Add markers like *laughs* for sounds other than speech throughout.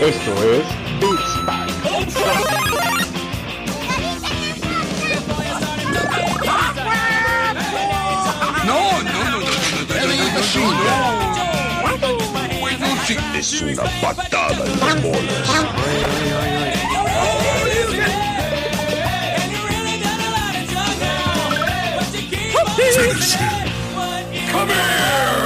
Esto es Beats No, no, no, no, no, no, no, no, sí. Es una patada en las bolas. Come here.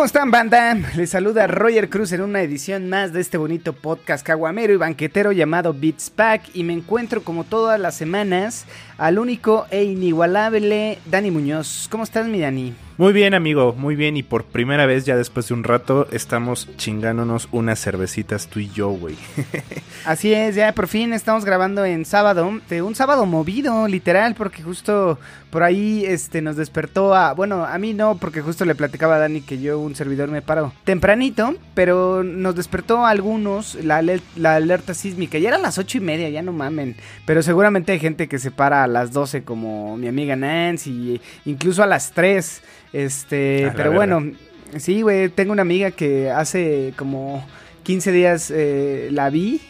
¿Cómo están, banda? Les saluda Roger Cruz en una edición más de este bonito podcast caguamero y banquetero llamado Beats Pack. Y me encuentro, como todas las semanas, al único e inigualable Dani Muñoz. ¿Cómo estás, mi Dani? Muy bien, amigo, muy bien. Y por primera vez, ya después de un rato, estamos chingándonos unas cervecitas tú y yo, güey. *laughs* Así es, ya por fin estamos grabando en sábado, de un sábado movido, literal, porque justo por ahí este nos despertó a, bueno, a mí no, porque justo le platicaba a Dani que yo un servidor me paro tempranito, pero nos despertó a algunos la, aler- la alerta sísmica, ya eran las ocho y media, ya no mamen, pero seguramente hay gente que se para a las 12 como mi amiga Nancy, incluso a las 3, este, pero bueno, sí, güey, tengo una amiga que hace como 15 días eh, la vi.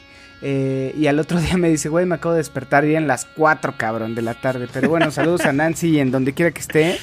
eh, y al otro día me dice, güey, me acabo de despertar y eran las 4, cabrón, de la tarde. Pero bueno, *laughs* saludos a Nancy en donde quiera que esté.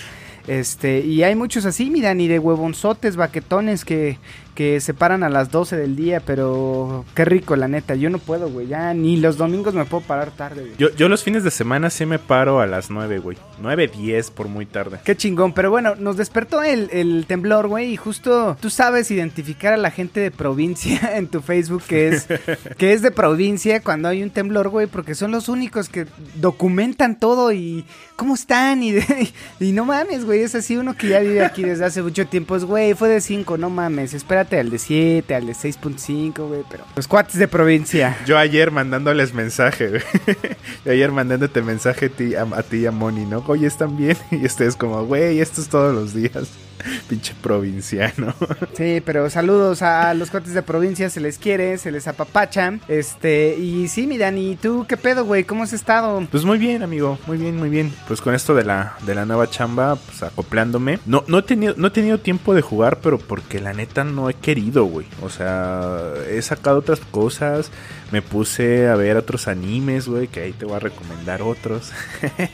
Este, y hay muchos así, mira, ni de huevonzotes, baquetones que, que se paran a las 12 del día, pero qué rico, la neta. Yo no puedo, güey, ya ni los domingos me puedo parar tarde, güey. Yo, yo los fines de semana sí me paro a las 9, güey. 9, 10 por muy tarde. Qué chingón, pero bueno, nos despertó el, el temblor, güey, y justo tú sabes identificar a la gente de provincia *laughs* en tu Facebook que es, *laughs* que es de provincia cuando hay un temblor, güey, porque son los únicos que documentan todo y cómo están y, de- *laughs* y no mames, güey, es así uno que ya vive aquí desde hace mucho tiempo, es, güey, fue de 5, no mames, espérate al de 7, al de 6.5, güey, pero los cuates de provincia. Yo ayer mandándoles mensaje, güey. *laughs* Yo ayer mandándote mensaje a ti, a, ti y a Moni, ¿no? Oye, ¿están bien? *laughs* Y ustedes como, güey, esto es todos los días. *laughs* Pinche provinciano. Sí, pero saludos a los cuates de provincia, se les quiere, se les apapacha. Este, y sí, mi Dani, ¿tú qué pedo, güey? ¿Cómo has estado? Pues muy bien, amigo, muy bien, muy bien. Pues con esto de la, de la nueva chamba, pues acoplándome. No, no, he tenido, no he tenido tiempo de jugar, pero porque la neta no he querido, güey. O sea, he sacado otras cosas. Me puse a ver otros animes, güey, que ahí te voy a recomendar otros.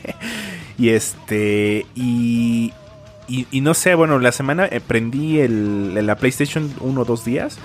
*laughs* y este, y, y, y no sé, bueno, la semana eh, prendí el, la PlayStation uno o dos días.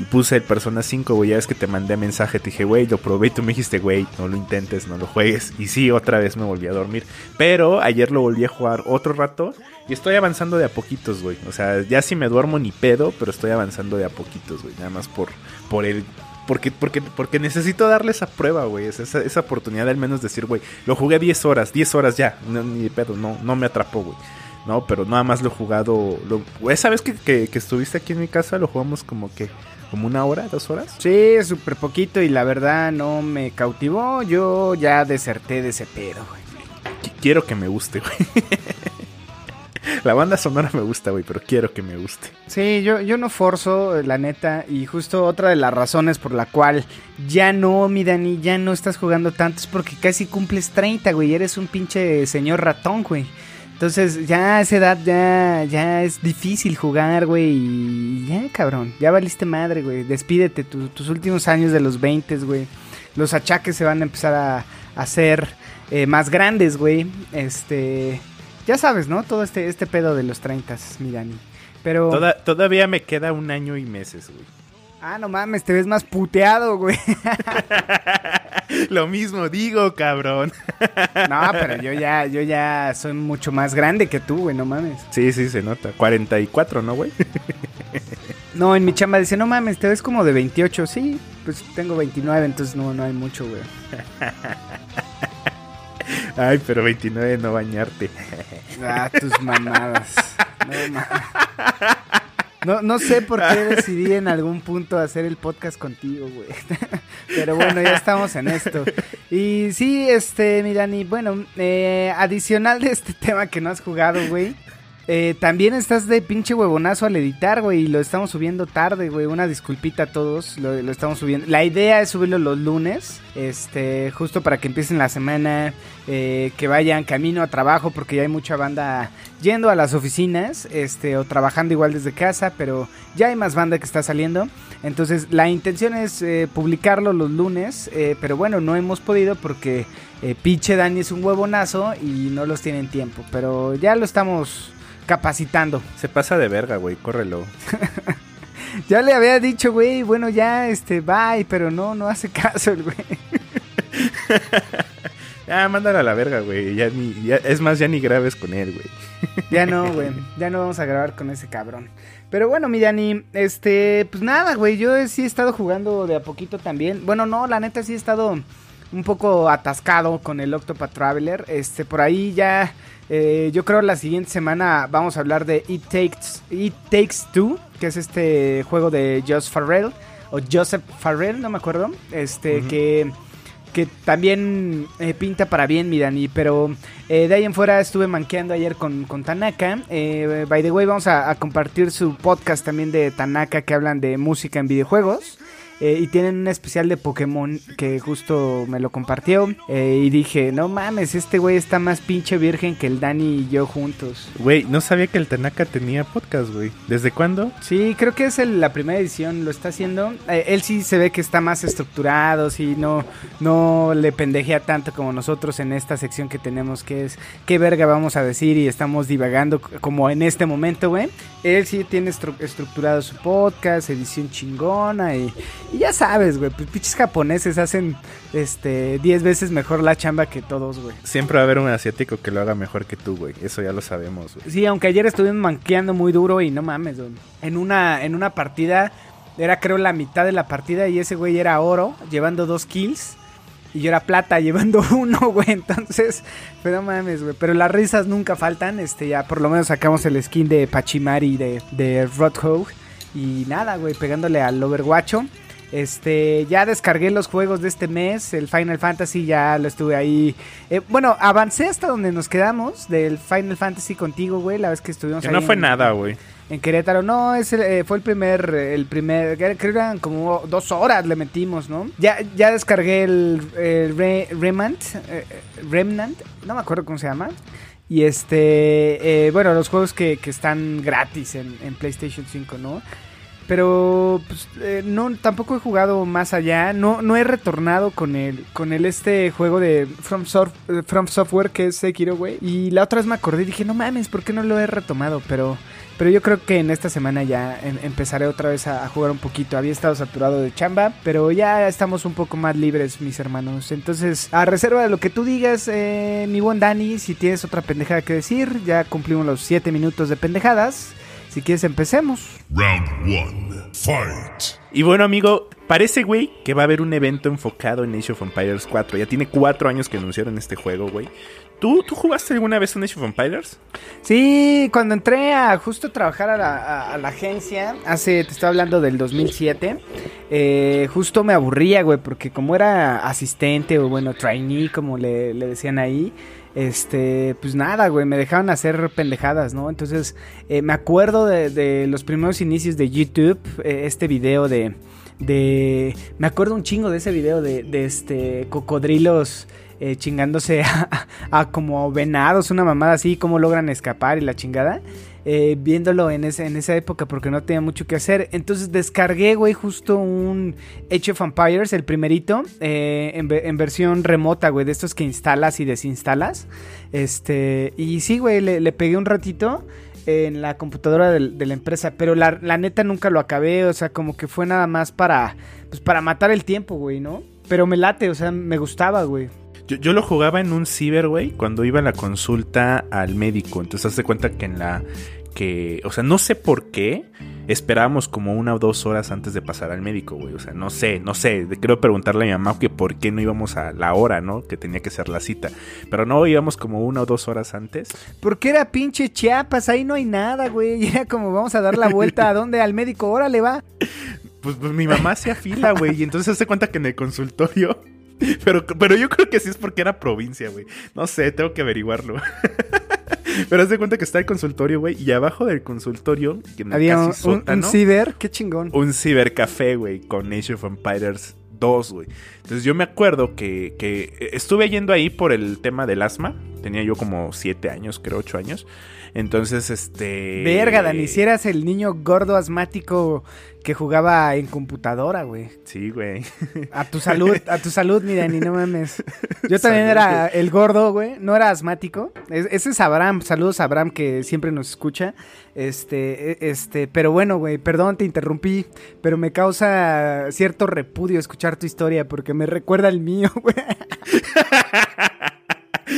Y puse el Persona 5, güey. Ya ves que te mandé mensaje. Te dije, güey, lo probé. Y tú me dijiste, güey, no lo intentes, no lo juegues. Y sí, otra vez me volví a dormir. Pero ayer lo volví a jugar otro rato. Y estoy avanzando de a poquitos, güey. O sea, ya si me duermo ni pedo. Pero estoy avanzando de a poquitos, güey. Nada más por, por el. Porque, porque, porque necesito darle esa prueba, güey. Esa, esa, oportunidad al menos decir, güey, lo jugué 10 horas, 10 horas ya. No, ni de pedo, no, no me atrapó, güey. No, pero nada más lo he jugado. Lo, esa vez que, que, que estuviste aquí en mi casa, lo jugamos como que. Como una hora, dos horas. Sí, súper poquito y la verdad no me cautivó. Yo ya deserté de ese pedo, güey. Qu- Quiero que me guste, güey. *laughs* La banda sonora me gusta, güey, pero quiero que me guste. Sí, yo, yo no forzo, la neta, y justo otra de las razones por la cual ya no, mi Dani, ya no estás jugando tanto es porque casi cumples 30, güey, eres un pinche señor ratón, güey. Entonces, ya a esa edad ya, ya es difícil jugar, güey, y ya, cabrón, ya valiste madre, güey, despídete, tu- tus últimos años de los 20, güey. Los achaques se van a empezar a, hacer eh, más grandes, güey. Este, ya sabes, ¿no? Todo este, este pedo de los 30, mi Dani. Pero... Toda- todavía me queda un año y meses, güey. Ah, no mames, te ves más puteado, güey. *laughs* Lo mismo digo, cabrón. *laughs* No, pero yo ya, yo ya soy mucho más grande que tú, güey, no mames. Sí, sí, se nota. 44, ¿no, güey? *laughs* No, en mi chamba dice, no mames, te ves como de 28. Sí, pues tengo 29, entonces no, no hay mucho, güey. Ay, pero 29 no bañarte. Ah, tus mamadas. No, ma- no, no sé por qué *laughs* decidí en algún punto hacer el podcast contigo, güey. *laughs* Pero bueno, ya estamos en esto. Y sí, este, mi Dani, bueno, eh, adicional de este *laughs* tema que no has jugado, güey. Eh, también estás de pinche huevonazo al editar, güey, y lo estamos subiendo tarde, güey. Una disculpita a todos, lo, estamos subiendo. La idea es subirlo los lunes, este, justo para que empiecen la semana, eh, que vayan camino a trabajo, porque ya hay mucha banda yendo a las oficinas, este, o trabajando igual desde casa, pero ya hay más banda que está saliendo. Entonces, la intención es eh, publicarlo los lunes, eh, pero bueno, no hemos podido porque eh, pinche Dani es un huevonazo y no los tienen tiempo, pero ya lo estamos capacitando. Se pasa de verga, güey, córrelo. *laughs* Ya le había dicho, güey, bueno, ya, este, bye, pero no, no hace *laughs* caso el güey. *laughs* Ah, mándala a la verga, güey. Ya ni, ya, es más, ya ni grabes con él, güey. Ya no, güey, ya no vamos a grabar con ese cabrón. Pero bueno, mi Dani, este, pues nada, güey, yo sí he estado jugando de a poquito también. Bueno, no, la neta sí he estado un poco atascado con el Octopath Traveler. Este, por ahí ya, eh, yo creo la siguiente semana vamos a hablar de It Takes, It Takes Two, que es este juego de Josh Farrell, o Joseph Farrell, no me acuerdo, este, que que también eh, pinta para bien, mi Dani. Pero eh, de ahí en fuera estuve manqueando ayer con, con Tanaka. Eh, by the way, vamos a, a compartir su podcast también de Tanaka que hablan de música en videojuegos. Eh, y tienen un especial de Pokémon que justo me lo compartió. eh, y dije, no mames, este güey está más pinche virgen que el Dani y yo juntos. Güey, no sabía que el Tanaka tenía podcast, güey. ¿Desde cuándo? Sí, creo que es el- la primera edición, lo está haciendo. Eh, él sí se ve que está más estructurado, sí, no, no le pendejea tanto como nosotros en esta sección que tenemos, que es qué verga vamos a decir y estamos divagando como en este momento, güey. Él sí tiene estru- estructurado su podcast, edición chingona y, y ya sabes, güey, pues pinches japoneses hacen este 10 veces mejor la chamba que todos, güey. Siempre va a haber un asiático que lo haga mejor que tú, güey. Eso ya lo sabemos, güey. Sí, aunque ayer estuvimos manqueando muy duro y no mames, güey. En una, en una partida, era creo la mitad de la partida y ese güey era oro, llevando dos kills. Y yo era plata, *laughs* llevando uno, güey. Entonces, pero no mames, güey. Pero las risas nunca faltan. Este, ya por lo menos sacamos el skin de Pachimari de, de Roadhog. Y nada, güey, pegándole al Overwatcho. Este, ya descargué los juegos de este mes, el Final Fantasy ya lo estuve ahí. Eh, bueno, avancé hasta donde nos quedamos del Final Fantasy contigo, güey, la vez que estuvimos Que ahí no fue en- nada, güey. En Querétaro, no, es el, eh, fue el primer, el primer, creo que eran como dos horas le metimos, ¿no? Ya, ya descargué el, el Re- Remnant, eh, Remnant, no me acuerdo cómo se llama. Y este, bueno, los juegos que, que están gratis en, en PlayStation 5, ¿no? Pero pues, eh, no, tampoco he jugado más allá. No, no he retornado con el, con el este juego de From, Sof- eh, From Software que es Sekiro, güey. Y la otra vez me acordé y dije, no mames, ¿por qué no lo he retomado? Pero, pero yo creo que en esta semana ya em- empezaré otra vez a, a jugar un poquito. Había estado saturado de chamba, pero ya estamos un poco más libres, mis hermanos. Entonces, a reserva de lo que tú digas, eh, mi buen Dani, si tienes otra pendejada que decir, ya cumplimos los 7 minutos de pendejadas. Si quieres, empecemos. Round one. Fight. Y bueno, amigo, parece, güey, que va a haber un evento enfocado en Age of Empires 4. Ya tiene cuatro años que anunciaron este juego, güey. ¿Tú, ¿Tú jugaste alguna vez un Age of Empires? Sí, cuando entré a justo trabajar a la, a- a la agencia, hace, te estoy hablando del 2007, eh, justo me aburría, güey, porque como era asistente o bueno, trainee, como le, le decían ahí, este, pues nada, güey, me dejaban hacer pendejadas, ¿no? Entonces, eh, me acuerdo de, los primeros inicios de YouTube, eh, este video de, de, me acuerdo un chingo de ese video de, de este, cocodrilos eh, chingándose *laughs* a, a como venados, una mamada así, cómo logran escapar y la chingada. Eh, viéndolo en, ese, en esa época porque no tenía mucho que hacer. Entonces descargué, güey, justo un Age of Empires, el primerito, eh, en, en versión remota, güey, de estos que instalas y desinstalas. Este, y sí, güey, le, le pegué un ratito en la computadora del- de, la empresa, pero la, la neta nunca lo acabé, o sea, como que fue nada más para, pues para matar el tiempo, güey, ¿no? Pero me late, o sea, me gustaba, güey. Yo, yo lo jugaba en un ciber, güey, cuando iba a la consulta al médico. Entonces, haz de cuenta que en la. que. O sea, no sé por qué. Esperábamos como una o dos horas antes de pasar al médico, güey. O sea, no sé, no sé. Quiero preguntarle a mi mamá que por qué no íbamos a la hora, ¿no? Que tenía que ser la cita. Pero no, íbamos como una o dos horas antes. Porque era pinche Chiapas, ahí no hay nada, güey. Y *laughs* era como, vamos a dar la vuelta a dónde, al médico, órale, va. Pues, pues mi mamá hacía fila, güey. Y entonces hace cuenta que en el consultorio. *laughs* Pero, pero yo creo que sí es porque era provincia, güey. No sé, tengo que averiguarlo. *laughs* Pero haz de cuenta que está el consultorio, güey, y abajo del consultorio, que en Había un, casi un- un sótano, ciber, qué chingón. un cibercafé, güey, con Age of Empires 2, güey. Entonces yo me acuerdo que, que estuve yendo ahí por el tema del asma. Tenía yo como 7 años, creo, 8 años. Entonces, este... Verga, Dani, si eras el niño gordo asmático que jugaba en computadora, güey. Sí, güey. A tu salud, a tu salud, mi Dani, no mames. Yo también era el gordo, güey. No era asmático. Es- ese es Abraham. Saludos a Abraham que siempre nos escucha. Este, e- este, pero bueno, güey, perdón, te interrumpí. Pero me causa cierto repudio escuchar tu historia porque me recuerda al mío, güey. *laughs*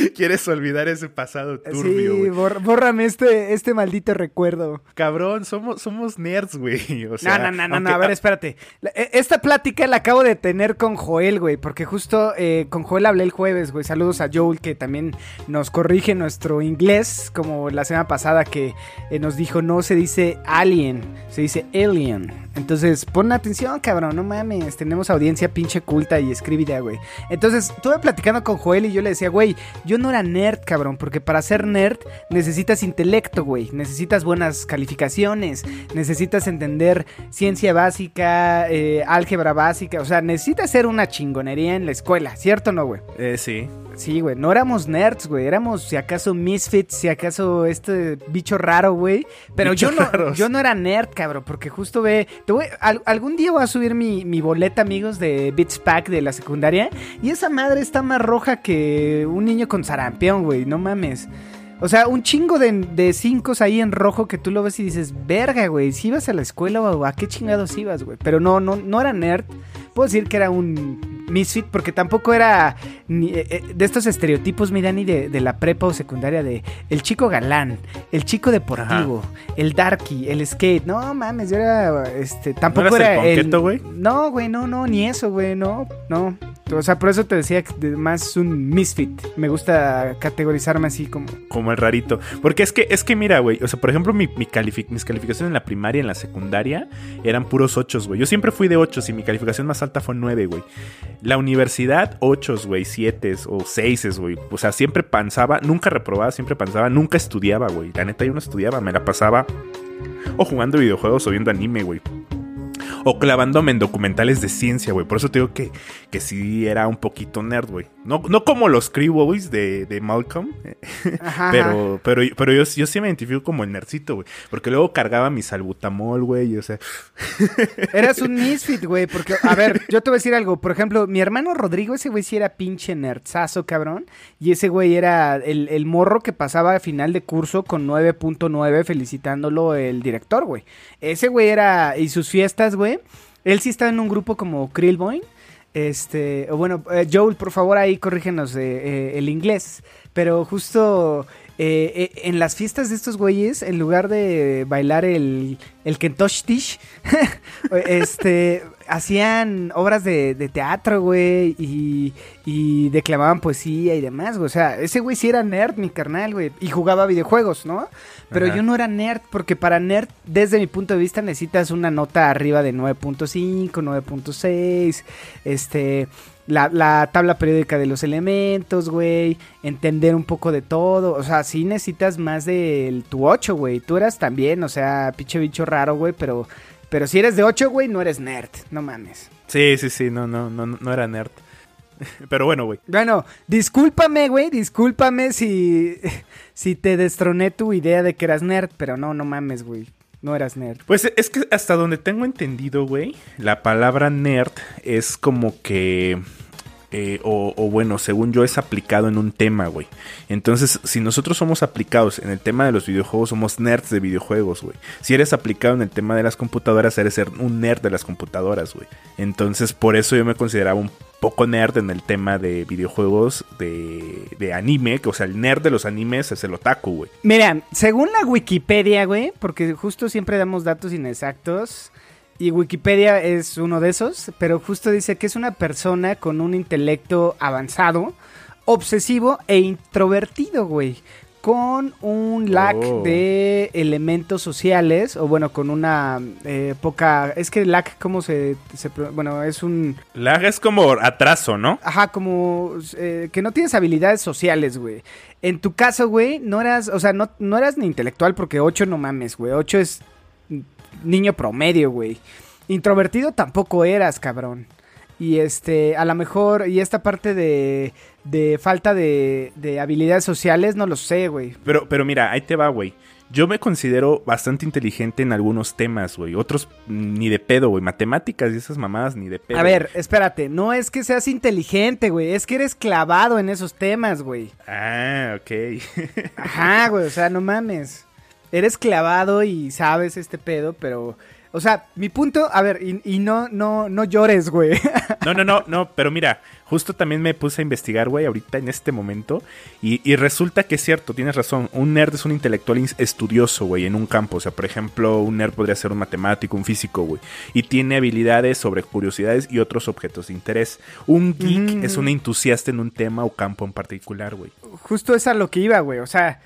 *laughs* Quieres olvidar ese pasado Sí, turbio, güey. bor- bórrame este, este maldito recuerdo. Cabrón, somos, somos nerds, güey. *laughs* O sea, no, no, no, no, a ver, espérate. La- e- Esta plática la acabo de tener con Joel, güey, porque justo eh, con Joel hablé el jueves, güey. Saludos a Joel que también nos corrige nuestro inglés, como la semana pasada que eh, nos dijo no se dice alien, se dice alien. Entonces, pon atención, cabrón, no mames, tenemos audiencia pinche culta y escribida, güey. Entonces, estuve platicando con Joel y yo le decía, güey, yo no era nerd, cabrón, porque para ser nerd necesitas intelecto, güey, necesitas buenas calificaciones, necesitas entender ciencia básica, eh, álgebra básica, o sea, necesitas ser una chingonería en la escuela, ¿cierto o no, güey? Eh, sí. Sí, güey, no éramos nerds, güey, éramos si acaso misfits, si acaso este bicho raro, güey. Pero yo no, raros. yo no era nerd, cabrón, porque justo ve, te voy, al- algún día voy a subir mi, mi boleta, amigos, de Beats Pack de la secundaria. Y esa madre está más roja que un niño con sarampión, güey, no mames. O sea, un chingo de, de cinco ahí en rojo que tú lo ves y dices, verga, güey, si ibas a la escuela o a qué chingados ibas, güey. Pero no, no, no era nerd. Puedo decir que era un misfit porque tampoco era ni, eh, eh, de estos estereotipos, mi Dani, de, de la prepa o secundaria de el chico galán, el chico deportivo, el darky, el skate. No mames, yo era, este, tampoco eras el era güey? No, güey, no, no, ni eso, güey, no, no. O sea, por eso te decía que más un misfit. Me gusta categorizarme así como... Como el rarito. Porque es que, es que mira, güey. O sea, por ejemplo, mi, mi califi- mis calificaciones en la primaria y en la secundaria eran puros ochos, güey. Yo siempre fui de ochos y mi calificación más alta fue nueve, güey. La universidad, ochos, güey, siete o seises, güey. O sea, siempre pensaba, nunca reprobaba, siempre pensaba, nunca estudiaba, güey. La neta, yo no estudiaba, me la pasaba o jugando videojuegos o viendo anime, güey. O clavándome en documentales de ciencia, güey. Por eso te digo que, que sí era un poquito nerd, güey. No, no como los Crew de, de Malcolm. *laughs* Ajá, Pero, pero, pero yo, yo sí me identifico como el nerdcito, güey. Porque luego cargaba mi salbutamol, güey. O sea, *laughs* Eras un misfit, güey, porque, a ver, yo te voy a decir algo. Por ejemplo, mi hermano Rodrigo, ese güey sí era pinche nerdzazo, cabrón. Y ese güey era el, el morro que pasaba a final de curso con 9.9 felicitándolo el director, güey. Ese güey era, y sus fiestas, güey. Él sí estaba en un grupo como Krillboy. Este, bueno, eh, Joel, por favor, ahí corrígenos eh, eh, el inglés. Pero justo en las fiestas de estos güeyes, en lugar de bailar el, el Kentosh Tish, *laughs* este, hacían obras de, teatro, güey, y, y declamaban poesía y demás. O sea, ese güey sí era nerd, mi carnal, güey, y jugaba videojuegos, ¿no? Pero Ajá. yo no era nerd, porque para nerd, desde mi punto de vista, necesitas una nota arriba de 9.5, 9.6, este... La, la tabla periódica de los elementos, güey. Entender un poco de todo. O sea, sí necesitas más del tu 8, güey. Tú eras también, o sea, pinche bicho raro, güey. Pero, pero si eres de 8, güey, no eres nerd. No mames. sí, sí, sí, no, no, no, no era nerd. *laughs* Pero bueno, güey. Bueno, discúlpame, güey. Discúlpame si, si te destroné tu idea de que eras nerd. Pero no, no mames, güey. No eras nerd. Pues es que hasta donde tengo entendido, güey, la palabra nerd es como que... eh, o, o bueno, según yo es aplicado en un tema, güey. Entonces, si nosotros somos aplicados en el tema de los videojuegos, somos nerds de videojuegos, güey. Si eres aplicado en el tema de las computadoras, eres un nerd de las computadoras, güey. Entonces, por eso yo me consideraba un poco nerd en el tema de videojuegos de, de anime, que o sea, el nerd de los animes es el otaku, güey. Mira, según la Wikipedia, güey, porque justo siempre damos datos inexactos. Y Wikipedia es uno de esos, pero justo dice que es una persona con un intelecto avanzado, obsesivo e introvertido, güey. con un lack Oh. de elementos sociales, o bueno, con una eh, poca... Es que lack, ¿cómo se, Bueno, es un... Lag es como atraso, ¿no? Ajá, como eh, que no tienes habilidades sociales, güey. En tu caso, güey, no eras, o sea, no, no eras ni intelectual porque 8 no mames, güey. 8 es niño promedio, güey. Introvertido tampoco eras, cabrón. Y este, a lo mejor, y esta parte de, de falta de, de habilidades sociales, no lo sé, güey. Pero, pero mira, ahí te va, güey. Yo me considero bastante inteligente en algunos temas, güey. Otros mm, ni de pedo, güey. Matemáticas y esas mamadas ni de pedo. A ver, espérate, no es que seas inteligente, güey, es que eres clavado en esos temas, güey. Ah, ok. *laughs* Ajá, güey, o sea, no mames. Eres clavado y sabes este pedo, pero... O sea, mi punto, a ver, y, y no, no, no llores, güey. *laughs* No, no, no, no, pero mira, justo también me puse a investigar, güey, ahorita en este momento. Y, y resulta que es cierto, tienes razón. Un nerd es un intelectual estudioso, güey, en un campo. O sea, por ejemplo, un nerd podría ser un matemático, un físico, güey. Y tiene habilidades sobre curiosidades y otros objetos de interés. Un geek Ujú. es un entusiasta en un tema o campo en particular, güey. Justo es a lo que iba, güey, o sea...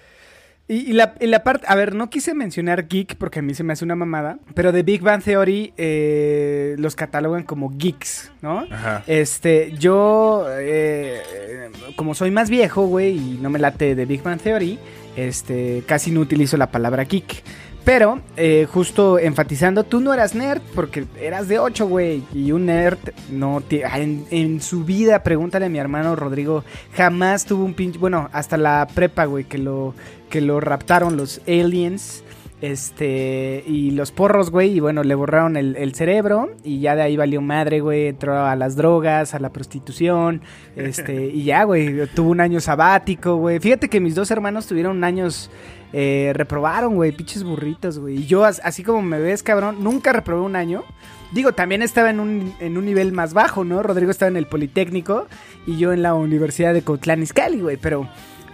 Y, y la, y la parte, a ver, no quise mencionar geek porque a mí se me hace una mamada, pero de Big Bang Theory eh, los catalogan como geeks, ¿no? Ajá. Este, yo, eh, eh, como soy más viejo, güey, y no me late de Big Bang Theory, este, casi no utilizo la palabra geek. Pero, eh, justo enfatizando, tú no eras nerd porque eras de 8, güey. Y un nerd no ti- ah, en, en su vida, pregúntale a mi hermano Rodrigo, jamás tuvo un pinche. Bueno, hasta la prepa, güey, que lo, que lo raptaron los aliens. Este, y los porros, güey, y bueno, le borraron el, cerebro y ya de ahí valió madre, güey, entró a las drogas, a la prostitución, este, y ya, güey, tuvo un año sabático, güey. Fíjate que mis dos hermanos tuvieron años, eh, reprobaron, güey, pinches burritos, güey. Y yo, as- así como me ves, cabrón, nunca reprobé un año. Digo, también estaba en un, en un nivel más bajo, ¿no? Rodrigo estaba en el Politécnico y yo en la Universidad de Cotlán Izcalli, güey, pero...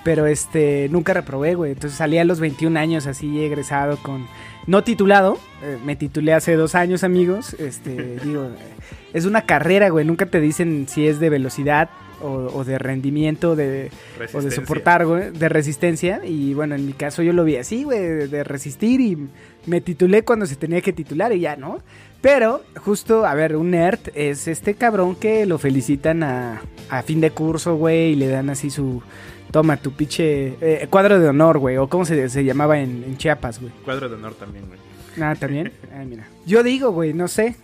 Pero este, nunca reprobé, güey. Entonces salí a los 21 años así egresado con... No titulado, eh, me titulé hace dos años, amigos. Este, *laughs* digo, es una carrera, güey. Nunca te dicen si es de velocidad o, o de rendimiento, de, o de soportar, güey, de resistencia. Y bueno, en mi caso yo lo vi así, güey, de resistir y me titulé cuando se tenía que titular y ya, ¿no? Pero, justo, a ver, un nerd es este cabrón que lo felicitan a, a fin de curso, güey, y le dan así su... Toma tu pinche eh, cuadro de honor, güey, o cómo se, se llamaba en, en Chiapas, güey. Cuadro de honor también, güey. Ah, también. Ah, mira. Yo digo, güey, no sé.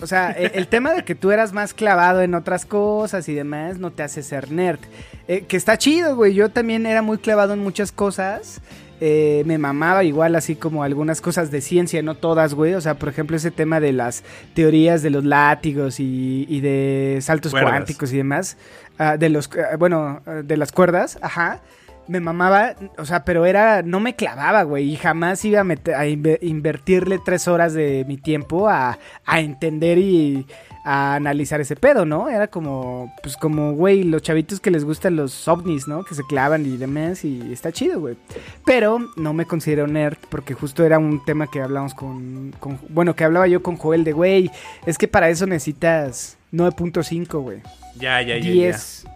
O sea, el, el tema de que tú eras más clavado en otras cosas y demás no te hace ser nerd. Eh, que está chido, güey. Yo también era muy clavado en muchas cosas. Eh, me mamaba igual así como algunas cosas de ciencia, no todas, güey. O sea, por ejemplo, ese tema de las teorías de los látigos y, y de saltos Cuerdas. cuánticos y demás. Ah, de los, ah, bueno, ah, de las cuerdas, ajá. Me mamaba, o sea, pero era, no me clavaba, güey, y jamás iba a, meter- a inve- invertirle tres horas de mi tiempo a, a entender y a analizar ese pedo, ¿no? Era como, pues como, güey, los chavitos que les gustan los ovnis, ¿no? Que se clavan y demás, y está chido, güey. Pero no me considero nerd porque justo era un tema que hablamos con, con- bueno, que hablaba yo con Joel de, güey, es que para eso necesitas 9.5, güey. Ya, ya, ya. ya. 10.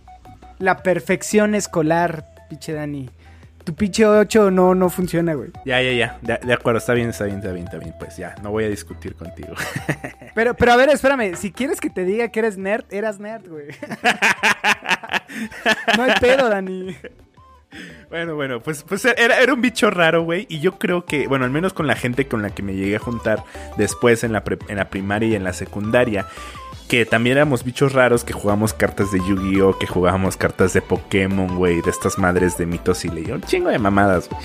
La perfección escolar, pinche Dani. Tu pinche 8 no, no funciona, güey. Ya, ya, ya. De, de acuerdo, está bien, está bien, está bien, está bien. Pues ya, no voy a discutir contigo. *laughs* Pero, pero a ver, espérame. Si quieres que te diga que eres nerd, eras nerd, güey. *laughs* no hay pedo, Dani. Bueno, bueno, pues, pues era, era un bicho raro, güey. Y yo creo que, bueno, al menos con la gente con la que me llegué a juntar después en la, pre- en la primaria y en la secundaria, que también éramos bichos raros que jugábamos cartas de Yu-Gi-Oh!, que jugábamos cartas de Pokémon, güey, de estas madres de mitos y leyendas. Un chingo de mamadas, güey.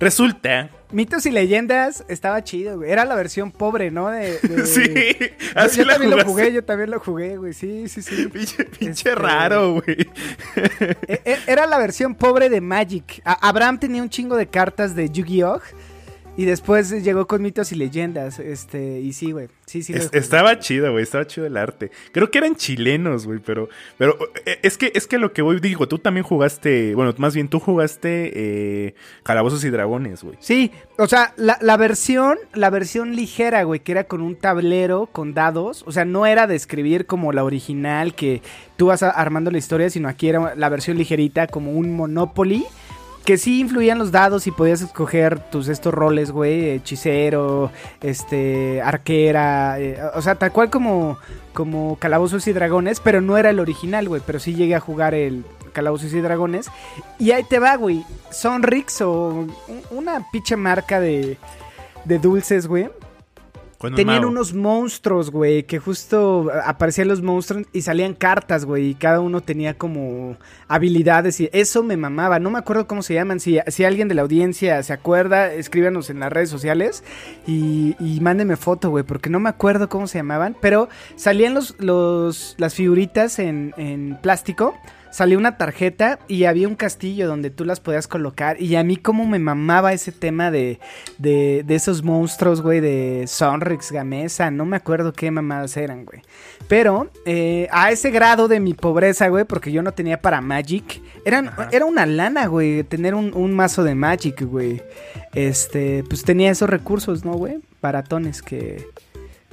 Resulta. Mitos y leyendas estaba chido, güey. Era la versión pobre, ¿no? De, de- *laughs* Sí, Yo, así yo también lo jugué, yo también lo jugué, güey. Sí, sí, sí. Pinche, pinche Este- raro, güey. E- e- Era la versión pobre de Magic. Abraham tenía un chingo de cartas de Yu-Gi-Oh! Y después llegó con mitos y leyendas. Este, y sí, güey. Sí, sí. Es- estaba chido, güey, estaba chido el arte. Creo que eran chilenos, güey, pero, pero eh, es que, es que lo que voy, digo, tú también jugaste, bueno, más bien tú jugaste eh, Calabozos y Dragones, güey. Sí, o sea, la, la versión, la versión ligera, güey, que era con un tablero, con dados, o sea, no era de escribir como la original, que tú vas armando la historia, sino aquí era la versión ligerita, como un Monopoly, que sí influían los dados y podías escoger tus estos roles, güey, hechicero, este, arquera, eh, o sea, tal cual como, como Calabozos y Dragones, pero no era el original, güey, pero sí llegué a jugar el Calabozos y Dragones. Y ahí te va, güey, Sonrix o un- una pinche marca de, de dulces, güey. Con Tenían unos monstruos, güey, que justo aparecían los monstruos y salían cartas, güey, y cada uno tenía como habilidades y eso me mamaba. No me acuerdo cómo se llaman. Si, si alguien de la audiencia se acuerda, escríbanos en las redes sociales y, y mándenme foto, güey, porque no me acuerdo cómo se llamaban, pero salían los, los, las figuritas en, en plástico. Salió una tarjeta y había un castillo donde tú las podías colocar. Y a mí como me mamaba ese tema de, de, de esos monstruos, güey, de Sonrix, Gamesa, no me acuerdo qué mamadas eran, güey. Pero eh, a ese grado de mi pobreza, güey, porque yo no tenía para Magic, eran, era una lana, güey, tener un, un mazo de Magic, güey. Este, pues tenía esos recursos, ¿no, güey? Baratones que,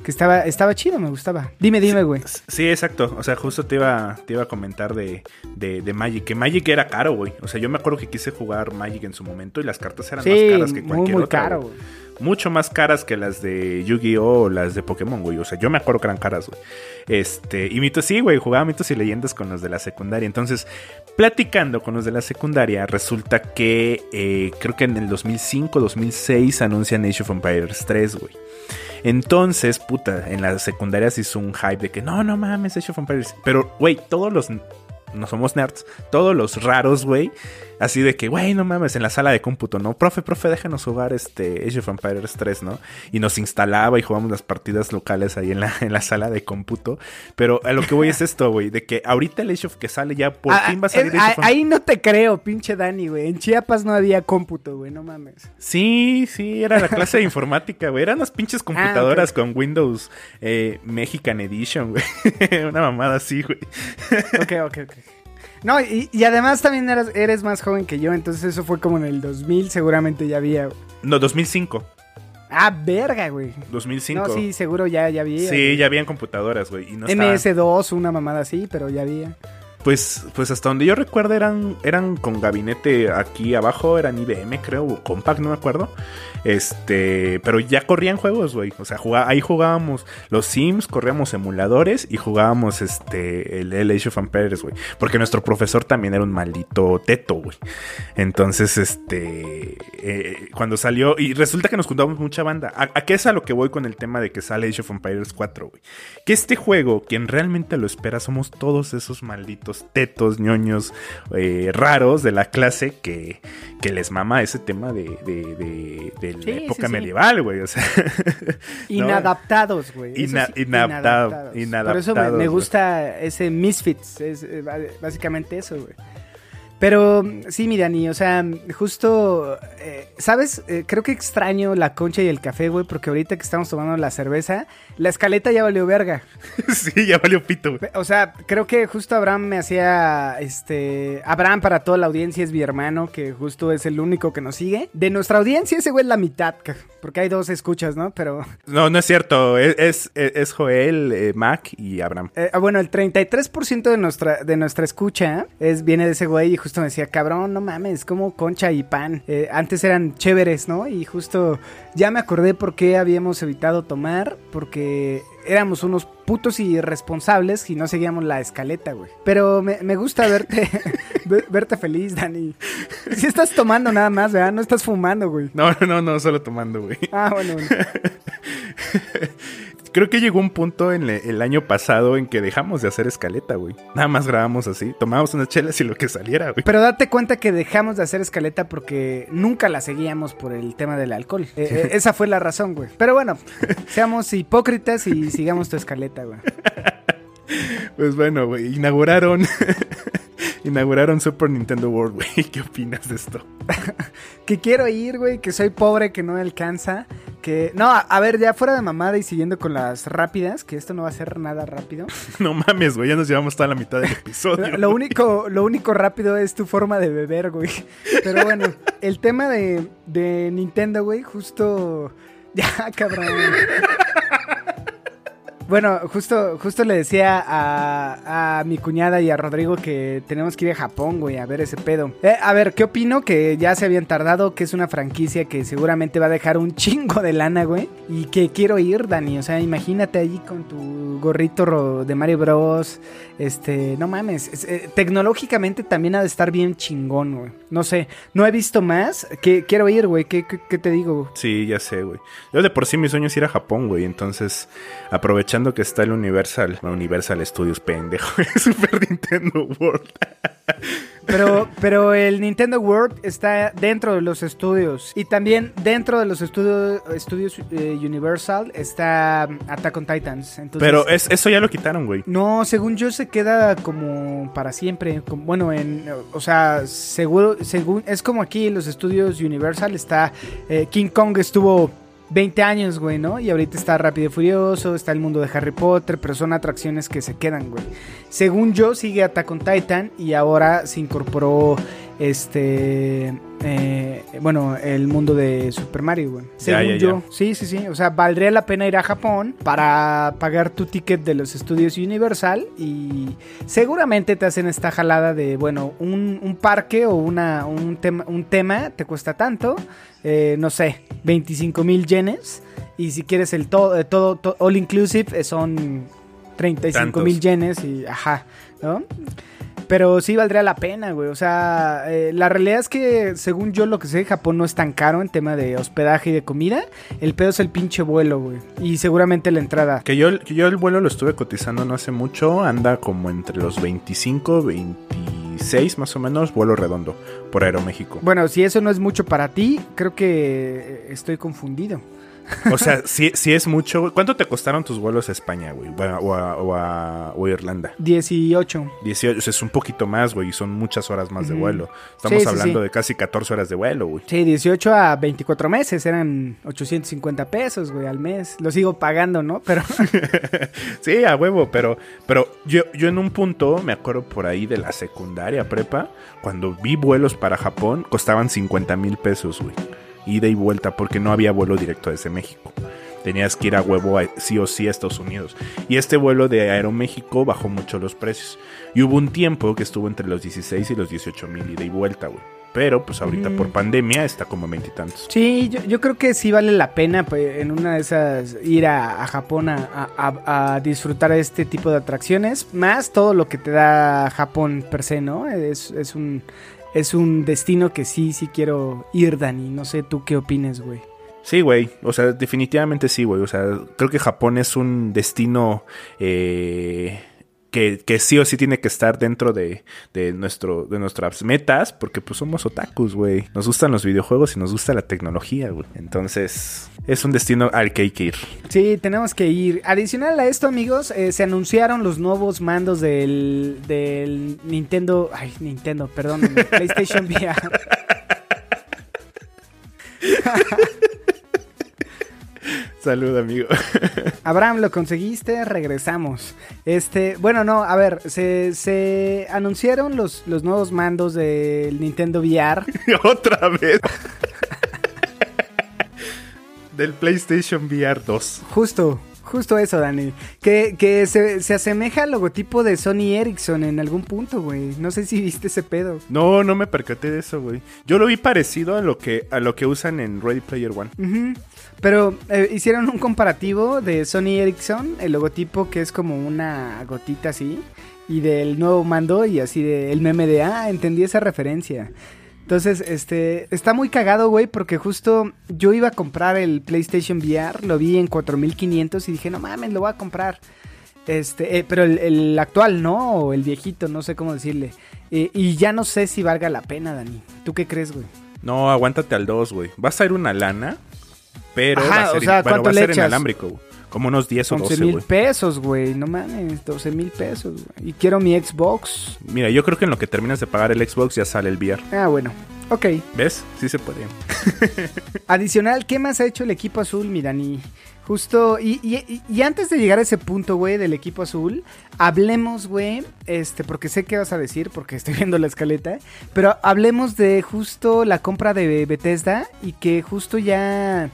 que estaba, estaba chido, me gustaba. Dime, dime, güey. Sí, exacto. O sea, justo te iba, te iba a comentar de, de, de Magic. Que Magic era caro, güey. O sea, yo me acuerdo que quise jugar Magic en su momento y las cartas eran más caras que muy, cualquier muy otra, caro, güey. Mucho más caras que las de Yu-Gi-Oh! o las de Pokémon, güey. O sea, yo me acuerdo que eran caras, güey. Este, y mitos, sí, güey, jugaba mitos y leyendas con los de la secundaria. Entonces, platicando con los de la secundaria, resulta que eh, creo que en el 2005, 2006 anuncian Age of Empires 3, güey. Entonces, puta, en la secundaria se hizo un hype de que no, no mames, Age of Empires. Pero, güey, todos los. No somos nerds. Todos los raros, güey. Así de que, güey, no mames, en la sala de cómputo, ¿no? Profe, profe, déjanos jugar este Age of Empires 3, ¿no? Y nos instalaba y jugábamos las partidas locales ahí en la, *laughs* en la sala de cómputo. Pero a lo que voy es esto, güey, de que ahorita el Age of que sale ya por Ah, fin va a salir Age of ah, Ahí no te creo, pinche Dani, güey. En Chiapas no había cómputo, güey, no mames. Sí, sí, era la clase de *laughs* informática, güey. Eran unas pinches Ah, computadoras con Windows eh, Mexican Edition, güey. *laughs* Una mamada así, güey. Ok, ok, ok. No, y, y además también eras- eres más joven que yo, entonces eso fue como en el 2000, seguramente ya había. No, 2005. Ah, verga, güey. 2005. No, sí, seguro ya, ya había. Sí, ya habían computadoras, güey. Y no estaban- MS2, una mamada así, pero ya había. Pues, pues hasta donde yo recuerdo eran, eran con gabinete aquí abajo, eran IBM, creo, o Compaq, no me acuerdo. Este, pero ya corrían juegos, güey. O sea, ahí jugábamos los Sims, corríamos emuladores y jugábamos este, el, Age of Empires, güey. Porque nuestro profesor también era un maldito teto, güey. Entonces, este, eh, cuando salió, y resulta que nos juntamos mucha banda. ¿A, a qué es a lo que voy con el tema de que sale Age of Empires 4, güey? Que este juego, quien realmente lo espera, somos todos esos malditos tetos, ñoños, eh, raros de la clase que, que les mama ese tema de, de, de- de la Sí, época sí, medieval, güey. O sea. *laughs* Inadaptados, güey. Eso Ina- sí, inadaptado- Por eso me, inadaptados, gusta ese Misfits. Es eh, básicamente eso, güey. Pero sí, mi Dani, o sea, justo, eh, ¿sabes? Eh, creo que extraño la concha y el café, güey, porque ahorita que estamos tomando la cerveza, la escaleta ya valió verga. *laughs* sí, ya valió pito, güey. O sea, creo que justo Abraham me hacía, este, Abraham para toda la audiencia es mi hermano, que justo es el único que nos sigue. De nuestra audiencia ese güey es la mitad, ca- porque hay dos escuchas, ¿no? Pero, No, no es cierto. Es, es, es Joel, eh, Mac y Abraham. eh, ah, bueno, el 33% de nuestra, de nuestra escucha es, viene de ese güey y justo me decía, cabrón, no mames, como concha y pan. Eh, antes eran chéveres, ¿no? Y justo ya me acordé por qué habíamos evitado tomar, porque éramos unos putos irresponsables y no seguíamos la escaleta, güey. Pero me, me gusta verte, *laughs* ve- verte feliz, Dani. Si estás tomando nada más, ¿verdad? No estás fumando, güey. No, no, no, solo tomando, güey. Ah, bueno, bueno. *laughs* Creo que llegó un punto en le- el año pasado en que dejamos de hacer escaleta, güey. Nada más grabamos así, tomábamos unas chelas y lo que saliera, güey. Pero date cuenta que dejamos de hacer escaleta porque nunca la seguíamos por el tema del alcohol. Eh, eh, esa fue la razón, güey. Pero bueno, *laughs* seamos hipócritas y sigamos tu escaleta, güey. Pues bueno, güey, inauguraron. *laughs* inauguraron Super Nintendo World, güey. *laughs* ¿Qué opinas de esto? *laughs* Que quiero ir, güey, que soy pobre, que no me alcanza. Que. No, a, a ver, ya fuera de mamada y siguiendo con las rápidas, que esto no va a ser nada rápido. *laughs* No mames, güey, ya nos llevamos toda la mitad del episodio. Lo, lo único, lo único rápido es tu forma de beber, güey. Pero bueno, el tema de, de Nintendo, güey, justo. Ya, cabrón. Bueno, justo, justo le decía a, mi cuñada y a Rodrigo que tenemos que ir a Japón, güey, a ver ese pedo. Eh, a ver, ¿qué opino? Que ya se habían tardado, que es una franquicia que seguramente va a dejar un chingo de lana, güey. Y que quiero ir, Dani. O sea, imagínate allí con tu gorrito de Mario Bros. Este, no mames. es- eh, tecnológicamente también ha de estar bien chingón, güey. No sé, no he visto más. Que quiero ir, güey. ¿Qué, qué, qué te digo? Sí, ya sé, güey. Yo de por sí mi sueño es ir a Japón, güey. Entonces, aprovechando que está el Universal, Universal Studios, pendejo, *laughs* Super Nintendo World. Pero, pero el Nintendo World está dentro de los estudios. Y también dentro de los estudios, estudios eh, Universal está Attack on Titans. Entonces, Pero es, eso ya lo quitaron, güey. No, según yo se queda como para siempre. bueno, en, o sea, seguro, según es como aquí en los estudios Universal está eh, King Kong estuvo 20 años, güey, ¿no? Y ahorita está Rápido y Furioso, está el mundo de Harry Potter, pero son atracciones que se quedan, güey. Según yo sigue Attack Titan y ahora se incorporó este eh, bueno, el mundo de Super Mario, güey. Según ya, ya. yo, Sí, sí, sí. O sea, valdría la pena ir a Japón para pagar tu ticket de los estudios Universal y seguramente te hacen esta jalada de, bueno, un, un parque o una, un, tema, un tema te cuesta tanto, eh, no sé, 25 mil yenes. Y si quieres el todo, eh, todo, to- all inclusive, eh, son 35 mil yenes y, ajá, ¿no? Pero sí valdría la pena, güey. O sea, eh, la realidad es que, según yo, lo que sé, Japón no es tan caro en tema de hospedaje y de comida. El pedo es el pinche vuelo, güey. Y seguramente la entrada. Que yo, que yo el vuelo lo estuve cotizando no hace mucho. Anda como entre los 25, 26 más o menos, vuelo redondo por Aeroméxico. Bueno, si eso no es mucho para ti, creo que estoy confundido. O sea, si, si es mucho. ¿Cuánto te costaron tus vuelos a España, güey? O a, o a- o a- o a Irlanda. 18. 18, o sea, es un poquito más, güey, y son muchas horas más de vuelo. Estamos Sí, sí, hablando sí. de casi 14 horas de vuelo, güey. Sí, 18 a 24 meses eran 850 pesos, güey, al mes. Lo sigo pagando, ¿no? Pero *laughs* Sí, a huevo, pero, pero yo, yo en un punto, me acuerdo por ahí de la secundaria prepa, cuando vi vuelos para Japón, costaban 50 mil pesos, güey. Ida y vuelta, porque no había vuelo directo desde México. Tenías que ir a huevo a- sí o sí a Estados Unidos. Y este vuelo de Aeroméxico bajó mucho los precios. Y hubo un tiempo que estuvo entre los 16 y los 18 mil ida y vuelta, güey. Pero pues ahorita por pandemia está como veintitantos. Sí, yo, yo creo que sí vale la pena pues, en una de esas ir a, a Japón a, a- a- a disfrutar este tipo de atracciones, más todo lo que te da Japón per se, ¿no? Es, es un es un destino que sí, sí quiero ir, Dani. No sé tú qué opines, güey. Sí, güey. O sea, definitivamente sí, güey. O sea, creo que Japón es un destino eh, que, que sí o sí tiene que estar dentro de, de, nuestro, de nuestras metas, porque pues somos otakus, güey. Nos gustan los videojuegos y nos gusta la tecnología, güey. Entonces, es un destino al que hay que ir. Sí, tenemos que ir. Adicional a esto, amigos, eh, se anunciaron los nuevos mandos del, del Nintendo. Ay, Nintendo, perdón, *laughs* PlayStation VR. *laughs* Salud, amigo. *laughs* Abraham, lo conseguiste, regresamos. Este, bueno, no, a ver, se, se anunciaron los, los nuevos mandos del Nintendo VR. *laughs* Otra vez. Del PlayStation VR 2. Justo, justo eso, Dani. Que, que se, se asemeja al logotipo de Sony Ericsson en algún punto, güey. No sé si viste ese pedo. No, no me percaté de eso, güey. Yo lo vi parecido a lo que, a lo que usan en Ready Player One. Pero eh, hicieron un comparativo de Sony Ericsson, el logotipo que es como una gotita así, y del nuevo mando y así de el meme de, ah, entendí esa referencia. Entonces, este, está muy cagado, güey, porque justo yo iba a comprar el PlayStation VR, lo vi en 4500 y dije, no mames, lo voy a comprar. Este, eh, pero el, actual, ¿no? O el viejito, no sé cómo decirle. Eh, y ya no sé si valga la pena, Dani. ¿Tú qué crees, güey? No, aguántate al 2, güey. Va a ser una lana, pero Ajá, va a o ser, sea, bueno, ¿cuánto va a ser inalámbrico. Como unos 10 o 11 12, mil pesos, güey. No mames, 12 mil pesos. güey. Y quiero mi Xbox. Mira, yo creo que en lo que terminas de pagar el Xbox ya sale el VR. Ah, bueno. Ok. ¿Ves? Sí se puede. *laughs* Adicional, ¿qué más ha hecho el equipo azul, mi Dani? Justo, y, y- antes de llegar a ese punto, güey, del equipo azul, hablemos, güey, este, porque sé qué vas a decir, porque estoy *laughs* viendo la escaleta, pero hablemos de justo la compra de Bethesda y que justo ya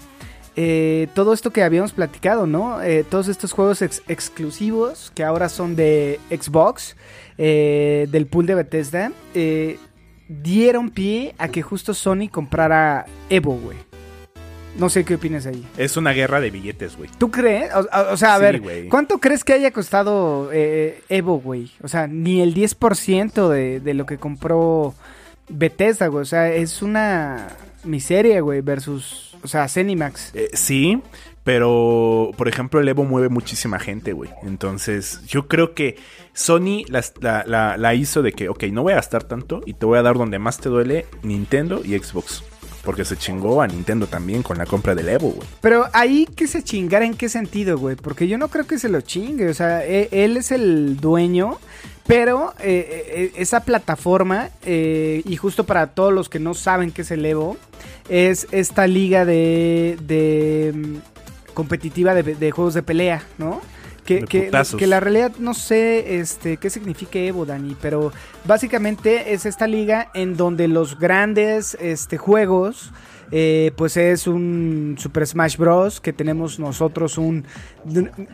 eh, todo esto que habíamos platicado, ¿no? Eh, todos estos juegos ex- exclusivos que ahora son de Xbox, eh, del pool de Bethesda, eh, dieron pie a que justo Sony comprara Evo, güey. No sé qué opinas ahí. Es una guerra de billetes, güey. ¿Tú crees? O, sea, a Sí, ver. ¿cuánto crees que haya costado eh, Evo, güey? O sea, ni el 10% de, de lo que compró Bethesda, güey. O sea, es una miseria, güey, versus, o sea, Zenimax. Eh, sí, pero por ejemplo el Evo mueve muchísima gente, güey. Entonces yo creo que Sony la, la- la hizo de que, ok, no voy a gastar tanto y te voy a dar donde más te duele Nintendo y Xbox. Porque se chingó a Nintendo también con la compra del Evo, güey. Pero ahí que se chingara, ¿en qué sentido, güey? Porque yo no creo que se lo chingue. O sea, e- él es el dueño. Pero eh, eh, esa plataforma, eh, y justo para todos los que no saben qué es el Evo, es esta liga de, de mm, competitiva de juegos de pelea, ¿no? Que, que, la realidad no sé este, qué significa Evo, Dani, pero básicamente es esta liga en donde los grandes este, juegos eh, pues es un Super Smash Bros. que tenemos nosotros un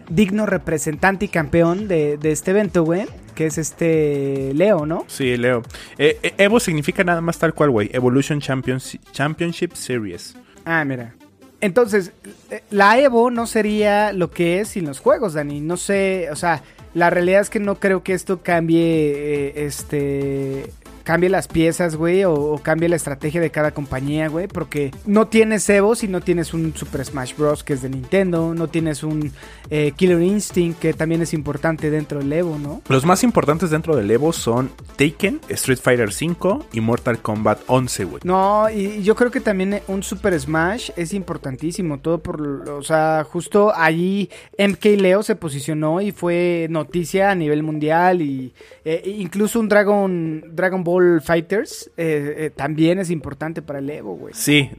digno representante y campeón de, de este evento, güey, que es este Leo, ¿no? Sí, Leo. Eh, eh, Evo significa nada más tal cual, güey. Evolution Champions- Championship Series. Ah, mira. Entonces, la Evo no sería lo que es sin los juegos, Dani. No sé, o sea, la realidad es que no creo que esto cambie, eh, este, cambie las piezas, güey, o, o cambie la estrategia de cada compañía, güey, porque no tienes Evo si no tienes un Super Smash Bros. que es de Nintendo, no tienes un eh, Killer Instinct que también es importante dentro del Evo, ¿no? Los más importantes dentro del Evo son Taken, Street Fighter V y Mortal Kombat 11, güey. No, y yo creo que también un Super Smash es importantísimo, todo por, o sea, justo allí MK Leo se posicionó y fue noticia a nivel mundial y eh, incluso un Dragon Dragon Ball Fighters eh, eh, también es importante para el Evo, güey. Sí,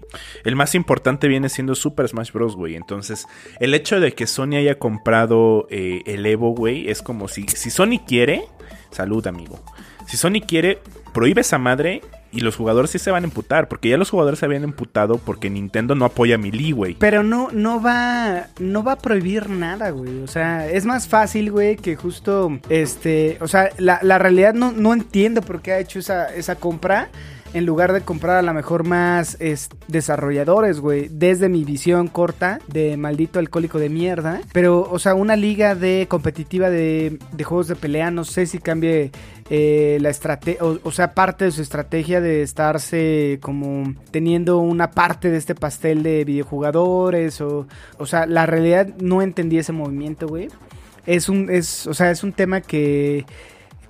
el más importante viene siendo Super Smash Bros, güey. Entonces, el hecho de que Sony haya comprado eh, el Evo, güey, es como si, si Sony quiere, salud, amigo. Si Sony quiere, prohíbe esa madre y los jugadores sí se van a emputar, porque ya los jugadores se habían emputado porque Nintendo no apoya a Melee, güey. Pero no, no va, no va a prohibir nada, güey. O sea, es más fácil, güey, que justo, este, o sea, la, la realidad no, no entiendo por qué ha hecho esa, esa compra. En lugar de comprar a lo mejor más es, desarrolladores, güey. Desde mi visión corta de maldito alcohólico de mierda. Pero, o sea, una liga de competitiva de, de juegos de pelea, no sé si cambie eh, la estrategia, o, sea, parte de su estrategia de estarse como teniendo una parte de este pastel de videojugadores, o, o sea, la realidad no entendí ese movimiento, güey. Es un, es, o sea, es un tema que,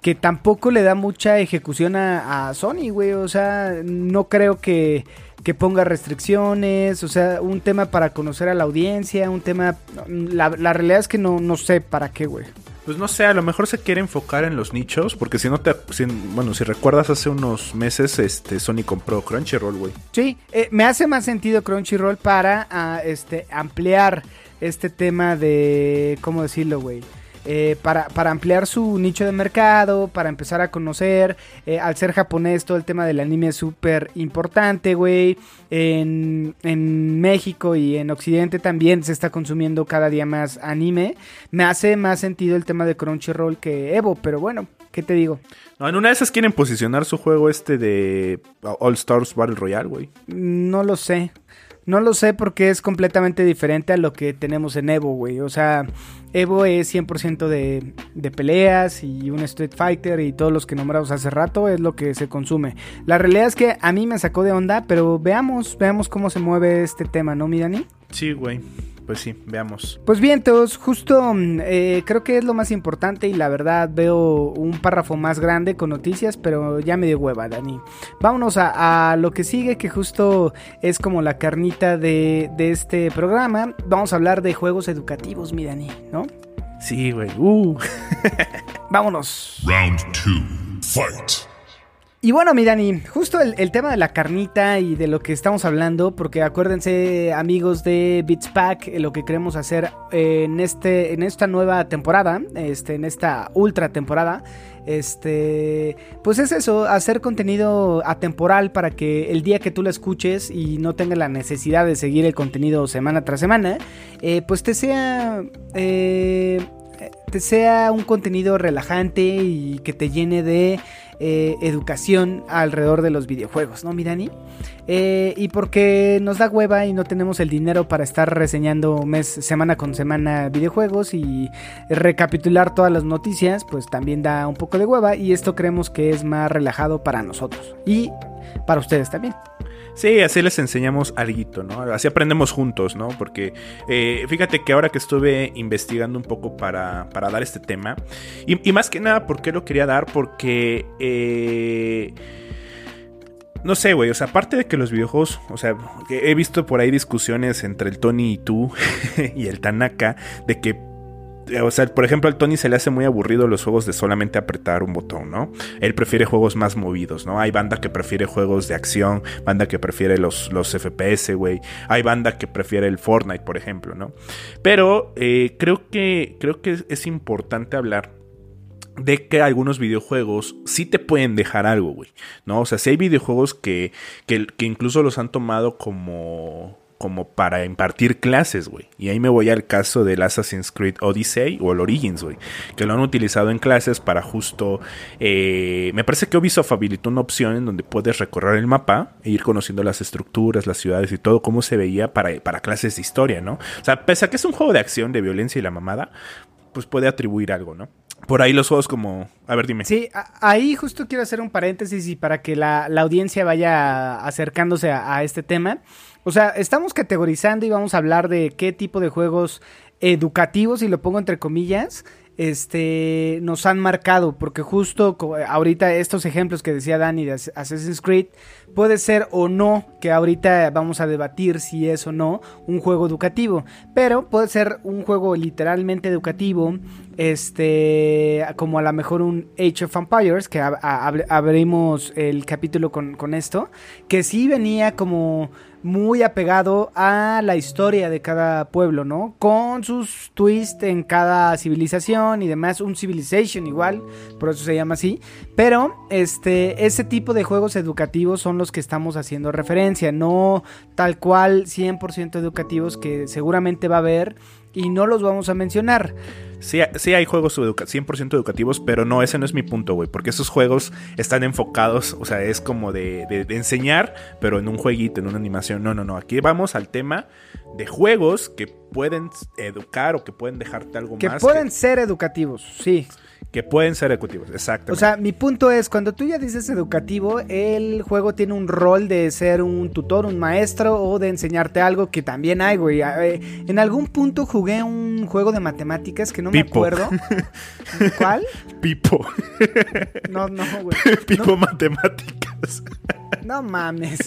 que tampoco le da mucha ejecución a, a Sony, güey. O sea, no creo que, que ponga restricciones, o sea, un tema para conocer a la audiencia, un tema... La, la realidad es que no, no sé para qué, güey. Pues no sé, a lo mejor se quiere enfocar en los nichos, porque si no te... si- bueno, si recuerdas hace unos meses, este, Sony compró Crunchyroll, güey. Sí, eh, me hace más sentido Crunchyroll para ah, este, ampliar este tema de, ¿cómo decirlo, güey? Eh, para, para ampliar su nicho de mercado, para empezar a conocer, eh, al ser japonés todo el tema del anime es súper importante, güey. En, en México y en Occidente también se está consumiendo cada día más anime. Me hace más sentido el tema de Crunchyroll que Evo, pero bueno, ¿qué te digo? No, en una de esas quieren posicionar su juego este de All Stars Battle Royale, güey. No lo sé. No lo sé porque es completamente diferente a lo que tenemos en Evo, güey. O sea, Evo es 100% de, de peleas y un Street Fighter y todos los que nombramos hace rato es lo que se consume. La realidad es que a mí me sacó de onda, pero veamos, veamos cómo se mueve este tema, ¿no, mi Dani? Sí, güey. Pues sí, veamos. Pues bien, todos, justo mm, eh, creo que es lo más importante y la verdad veo un párrafo más grande con noticias, pero ya me dio hueva, Dani. Vámonos a, a lo que sigue, que justo es como la carnita de, de este programa. Vamos a hablar de juegos educativos, mi Dani, ¿no? Sí, güey. Uh. *laughs* Vámonos. Round two. Fight. Y bueno, mi Dani, justo el, tema de la carnita y de lo que estamos hablando, porque acuérdense, amigos de Beats Pack, lo que queremos hacer en, este, en esta nueva temporada, este, en esta ultra temporada, este, pues es eso, hacer contenido atemporal para que el día que tú lo escuches y no tengas la necesidad de seguir el contenido semana tras semana, eh, pues te sea... Eh, te sea un contenido relajante y que te llene de eh, educación alrededor de los videojuegos, ¿no, mi Dani? Eh, y porque nos da hueva y no tenemos el dinero para estar reseñando mes, semana con semana videojuegos y recapitular todas las noticias, pues también da un poco de hueva y esto creemos que es más relajado para nosotros y para ustedes también. Sí, así les enseñamos algo, ¿no? Así aprendemos juntos, ¿no? Porque eh, fíjate que ahora que estuve investigando un poco para, para dar este tema, y, más que nada, ¿por qué lo quería dar? Porque... Eh, no sé, güey, o sea, aparte de que los videojuegos, o sea, he visto por ahí discusiones entre el Tony y tú *laughs* y el Tanaka de que o sea, por ejemplo, al Tony se le hace muy aburrido los juegos de solamente apretar un botón, ¿no? Él prefiere juegos más movidos, ¿no? Hay banda que prefiere juegos de acción, banda que prefiere los, los FPS, güey. Hay banda que prefiere el Fortnite, por ejemplo, ¿no? Pero eh, creo, que, creo que es importante hablar de que algunos videojuegos sí te pueden dejar algo, güey, ¿no? O sea, si hay videojuegos que, que incluso los han tomado como como para impartir clases, güey. Y ahí me voy al caso del Assassin's Creed Odyssey o el Origins, güey. Que lo han utilizado en clases para justo... Eh, me parece que Ubisoft habilitó una opción en donde puedes recorrer el mapa e ir conociendo las estructuras, las ciudades y todo, cómo se veía para, para clases de historia, ¿no? O sea, pese a que es un juego de acción, de violencia y la mamada, pues puede atribuir algo, ¿no? Por ahí los juegos como... A ver, dime. Sí, ahí justo quiero hacer un paréntesis y para que la, audiencia vaya acercándose a este tema. O sea, estamos categorizando y vamos a hablar de qué tipo de juegos educativos, y lo pongo entre comillas, este, nos han marcado, porque justo ahorita estos ejemplos que decía Dani de Assassin's Creed, puede ser o no, que ahorita vamos a debatir si es o no un juego educativo, pero puede ser un juego literalmente educativo, este, como a lo mejor un Age of Empires, que abrimos el capítulo con, con esto, que sí venía como muy apegado a la historia de cada pueblo, ¿no? Con sus twists en cada civilización y demás, un civilization igual, por eso se llama así, pero este ese tipo de juegos educativos son los que estamos haciendo referencia, no tal cual 100% educativos que seguramente va a haber y no los vamos a mencionar. Sí, sí hay juegos 100% educativos, pero no, ese no es mi punto, güey. Porque esos juegos están enfocados, o sea, es como de, de, enseñar, pero en un jueguito, en una animación. No, no, no. Aquí vamos al tema de juegos que pueden educar o que pueden dejarte algo más. Que pueden ser educativos, sí. Que pueden ser educativos, exacto. O sea, mi punto es, cuando tú ya dices educativo, el juego tiene un rol de ser un tutor, un maestro o de enseñarte algo que también hay, güey. En algún punto jugué un juego de matemáticas que no me acuerdo. *laughs* ¿Cuál? Pipo. No, no, güey. *laughs* Pipo matemáticas. No mames.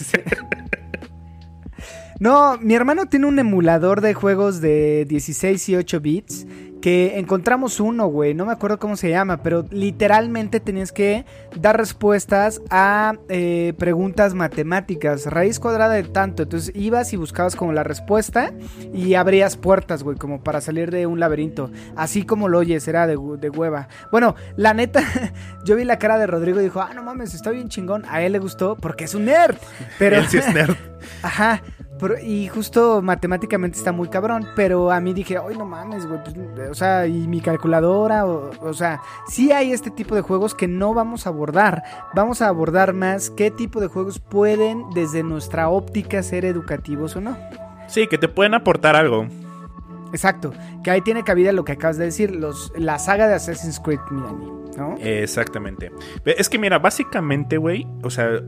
No, mi hermano tiene un emulador de juegos de 16 y 8 bits que encontramos uno, güey, no me acuerdo cómo se llama, pero literalmente tenías que dar respuestas a eh, preguntas matemáticas, raíz cuadrada de tanto, entonces ibas y buscabas como la respuesta y abrías puertas, güey, como para salir de un laberinto, así como lo oyes, era de, de hueva. Bueno, la neta, *laughs* yo vi la cara de Rodrigo y dijo, ah, no mames, está bien chingón, a él le gustó porque es un nerd, *laughs* pero... Él sí es nerd. *laughs* Ajá, y justo matemáticamente está muy cabrón, pero a mí dije, ay, no mames, güey, pues, o sea, y mi calculadora, o, o, sea, sí hay este tipo de juegos que no vamos a abordar, vamos a abordar más qué tipo de juegos pueden desde nuestra óptica ser educativos o no. Sí, que te pueden aportar algo. Exacto, que ahí tiene cabida lo que acabas de decir, los, la saga de Assassin's Creed, ¿no? Exactamente. Es que mira, básicamente, güey, o sea,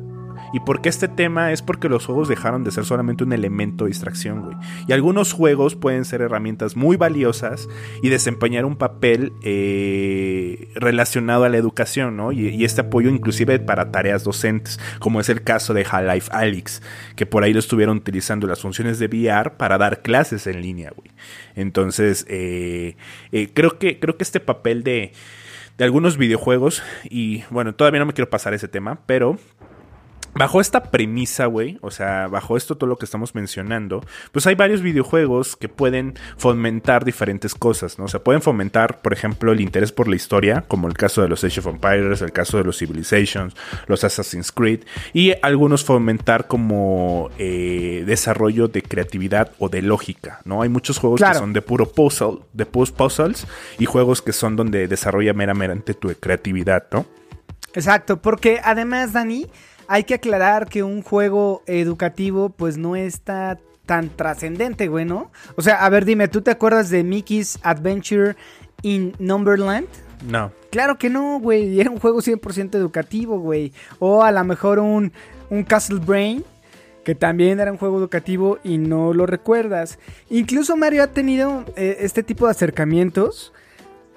¿Y por qué este tema? Es porque los juegos dejaron de ser solamente un elemento de distracción, güey. Y algunos juegos pueden ser herramientas muy valiosas y desempeñar un papel eh, relacionado a la educación, ¿no? Y, este apoyo inclusive para tareas docentes, como es el caso de Half-Life Alyx, que por ahí lo estuvieron utilizando las funciones de VR para dar clases en línea, güey. Entonces, eh, eh, creo, que, creo que este papel de de algunos videojuegos. Y bueno, todavía no me quiero pasar ese tema, pero Bajo esta premisa, güey, o sea, bajo esto todo lo que estamos mencionando, pues hay varios videojuegos que pueden fomentar diferentes cosas, ¿no? O sea, pueden fomentar, por ejemplo, el interés por la historia, como el caso de los Age of Empires, el caso de los Civilizations, los Assassin's Creed, y algunos fomentar como eh, desarrollo de creatividad o de lógica, ¿no? Hay muchos juegos que son de puro puzzle, de post puzzles, y juegos que son donde desarrolla meramente tu creatividad, ¿no? Exacto, porque además, Dani, hay que aclarar que un juego educativo pues no está tan trascendente, güey, ¿no? O sea, a ver, dime, ¿tú te acuerdas de Mickey's Adventure in Numberland? No. Claro que no, güey. Era un juego 100% educativo, güey. O a lo mejor un, un Castle Brain, que también era un juego educativo y no lo recuerdas. Incluso Mario ha tenido eh, este tipo de acercamientos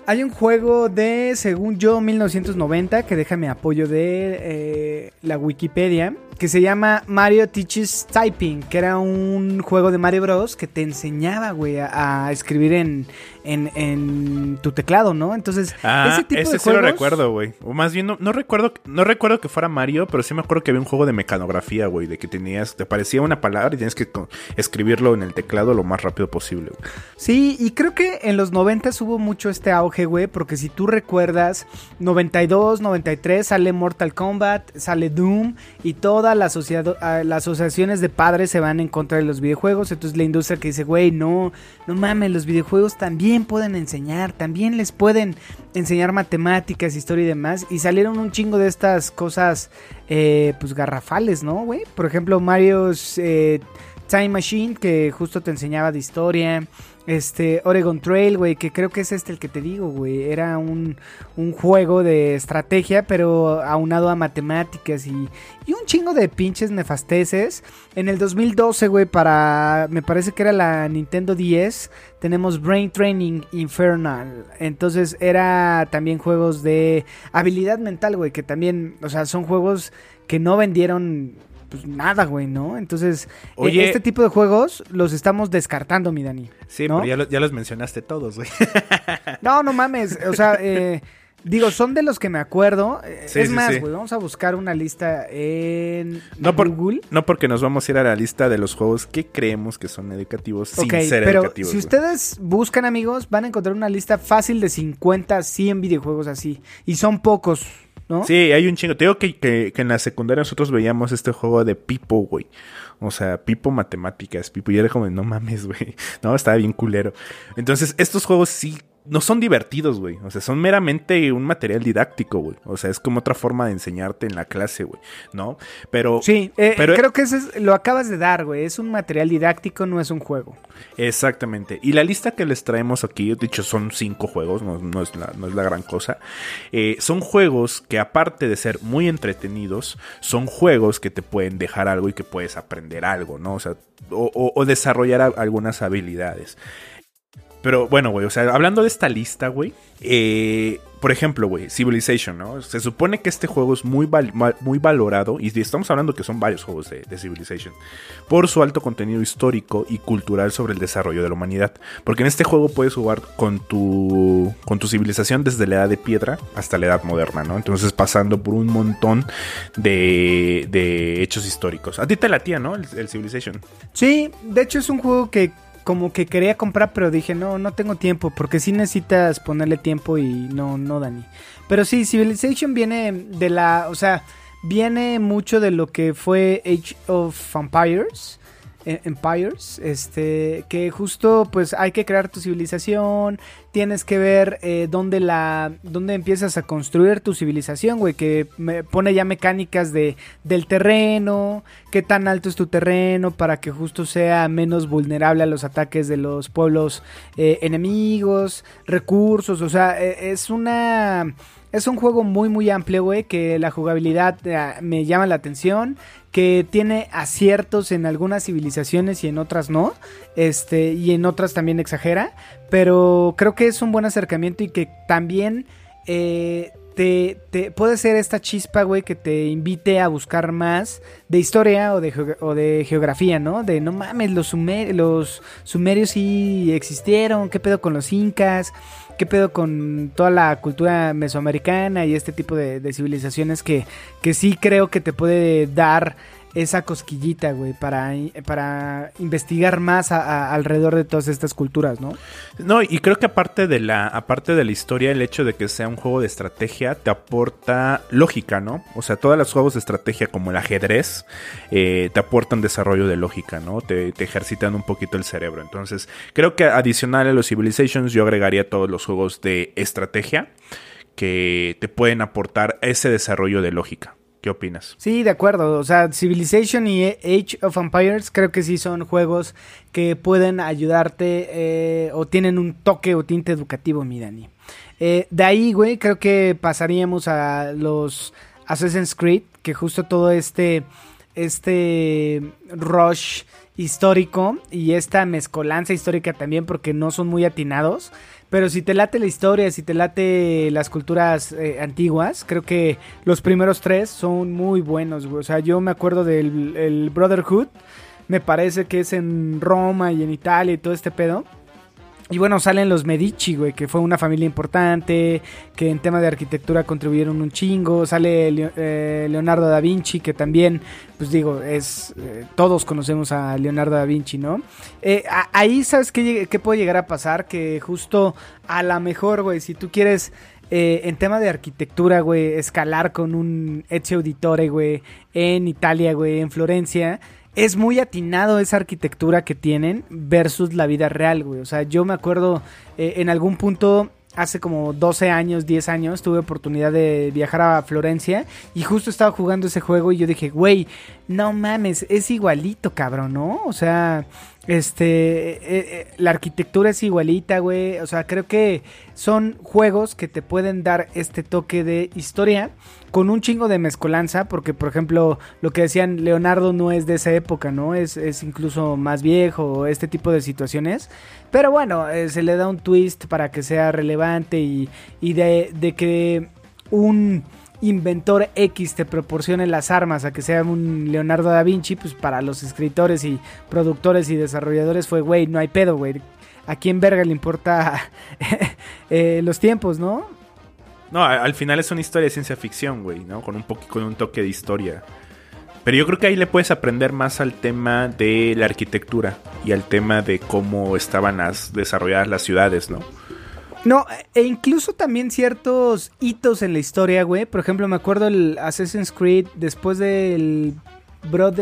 hay un juego de, según yo, 1990, que déjame apoyo de eh, la Wikipedia, que se llama Mario Teaches Typing, que era un juego de Mario Bros. que te enseñaba, güey, a, escribir en, en, tu teclado, ¿no? Entonces, ah, ese tipo de juegos... sí lo recuerdo, güey. O más bien, no, recuerdo, no recuerdo que fuera Mario, pero sí me acuerdo que había un juego de mecanografía, güey, de que tenías, te parecía una palabra y tienes que escribirlo en el teclado lo más rápido posible. Güey. Sí, y creo que en los 90 hubo mucho este auge, güey, porque si tú recuerdas, 92, 93 sale Mortal Kombat, sale Doom y todas las, las asociaciones de padres se van en contra de los videojuegos, entonces la industria que dice, güey, no, no mames, los videojuegos también pueden enseñar, también les pueden enseñar matemáticas, historia y demás. Y salieron un chingo de estas cosas, eh, pues garrafales, ¿no, güey? Por ejemplo, Mario's eh, Time Machine, que justo te enseñaba de historia. Este, Oregon Trail, güey, que creo que es este el que te digo, güey. Era un, un juego de estrategia, pero aunado a matemáticas y, y un chingo de pinches nefasteces. En el 2012, güey, para, me parece que era la Nintendo 10, tenemos Brain Training Infernal. Entonces era también juegos de habilidad mental, güey, que también, o sea, son juegos que no vendieron pues nada, güey, ¿no? Entonces, e, este tipo de juegos los estamos descartando, mi Dani. Sí, pero ya, los mencionaste todos, güey. *laughs* no, no mames, o sea, eh, digo, son de los que me acuerdo. Eh, es más, güey, vamos a buscar una lista en no Google. no porque nos vamos a ir a la lista de los juegos que creemos que son educativos sin ser pero Si ustedes buscan, amigos, van a encontrar una lista fácil de 50, 100 videojuegos así. Y son pocos. Sí, hay un chingo. Te digo que, en la secundaria nosotros veíamos este juego de Pipo, güey. O sea, Pipo Matemáticas, Pipo. Y era como, no mames, güey. *laughs* No, estaba bien culero. Entonces, estos juegos sí no son divertidos, güey. O sea, son meramente un material didáctico, güey. O sea, es como otra forma de enseñarte en la clase, güey. ¿No? Pero. Sí, eh, pero, creo que eso es, lo acabas de dar, güey. Es un material didáctico, no es un juego. Exactamente. Y la lista que les traemos aquí, de hecho, son cinco juegos, no, es, la, no es, la, gran cosa. Eh, son juegos que, aparte de ser muy entretenidos, son juegos que te pueden dejar algo y que puedes aprender algo, ¿no? O sea, o desarrollar algunas habilidades. Pero bueno, güey, o sea, hablando de esta lista, güey, eh, por ejemplo, güey, Civilization, ¿no? Se supone que este juego es muy, muy valorado, y estamos hablando que son varios juegos de, Civilization, por su alto contenido histórico y cultural sobre el desarrollo de la humanidad. Porque en este juego puedes jugar con tu, con tu civilización desde la edad de piedra hasta la edad moderna, ¿no? Entonces pasando por un montón de, de hechos históricos. A ti te latía, ¿no? el Civilization. Sí, de hecho es un juego que como que quería comprar, pero dije, no, no tengo tiempo, porque sí necesitas ponerle tiempo y no, no, Dani. Pero sí, Civilization viene de la, o sea, viene mucho de lo que fue Age of Empires. Empires, este, que justo pues hay que crear tu civilización, tienes que ver eh, dónde la, dónde empiezas a construir tu civilización, güey, que me pone ya mecánicas de, del terreno, qué tan alto es tu terreno para que justo sea menos vulnerable a los ataques de los pueblos eh, enemigos, recursos, o sea, e, es una... Es un juego muy muy amplio, güey, que la jugabilidad eh, me llama la atención que tiene aciertos en algunas civilizaciones y en otras no, este, y en otras también exagera, pero creo que es un buen acercamiento y que también eh, te, te puede ser esta chispa, güey, que te invite a buscar más de historia o de, geografía, ¿no? De no mames, los, sumer- los sumerios sí existieron, qué pedo con los incas, qué pedo con toda la cultura mesoamericana y este tipo de, de civilizaciones que, que sí creo que te puede dar esa cosquillita, güey, para, para investigar más alrededor de todas estas culturas, ¿no? No, y creo que aparte de la, aparte de la historia, el hecho de que sea un juego de estrategia te aporta lógica, ¿no? O sea, todos los juegos de estrategia como el ajedrez eh, te aportan desarrollo de lógica, ¿no? Te, te ejercitan un poquito el cerebro. Entonces, creo que adicional a los Civilizations, yo agregaría todos los juegos de estrategia que te pueden aportar ese desarrollo de lógica. ¿Qué opinas? Sí, de acuerdo. O sea, Civilization y Age of Empires creo que sí son juegos que pueden ayudarte eh, o tienen un toque o tinte educativo, mi Dani. Eh, de ahí, güey, creo que pasaríamos a los Assassin's Creed, que justo todo este, este rush histórico y esta mezcolanza histórica también, porque no son muy atinados. Pero si te late la historia, si te late las culturas eh, antiguas, creo que los primeros tres son muy buenos. O sea, yo me acuerdo del el Brotherhood, me parece que es en Roma y en Italia y todo este pedo. Y bueno, salen los Medici, güey, que fue una familia importante, que en tema de arquitectura contribuyeron un chingo. Sale eh, Leonardo da Vinci, que también, pues digo, es. eh, todos conocemos a Leonardo da Vinci, ¿no? Eh, ahí, ¿sabes qué puede llegar a pasar? Que justo a la mejor, güey, si tú quieres. eh, en tema de arquitectura, güey, escalar con un Ezio Auditore, güey, en Italia, güey, en Florencia, es muy atinado esa arquitectura que tienen versus la vida real, güey. O sea, yo me acuerdo eh, en algún punto, hace como 12 años, 10 años, tuve oportunidad de viajar a Florencia y justo estaba jugando ese juego y yo dije, güey, no mames, es igualito, cabrón, ¿no? O sea, este, eh, eh, la arquitectura es igualita, güey. O sea, creo que son juegos que te pueden dar este toque de historia con un chingo de mezcolanza, porque por ejemplo, lo que decían, Leonardo no es de esa época, ¿no? Es, es incluso más viejo, este tipo de situaciones. Pero bueno, eh, se le da un twist para que sea relevante y, y de, de que un inventor X te proporcione las armas a que sea un Leonardo da Vinci, pues para los escritores y productores y desarrolladores fue, güey, no hay pedo, güey. ¿A quién verga le importa *laughs* eh, los tiempos, no? No, al final es una historia de ciencia ficción, güey, ¿no? Con un, con un toque de historia. Pero yo creo que ahí le puedes aprender más al tema de la arquitectura y al tema de cómo estaban las, desarrolladas las ciudades, ¿no? No, e incluso también ciertos hitos en la historia, güey. Por ejemplo, me acuerdo el Assassin's Creed después del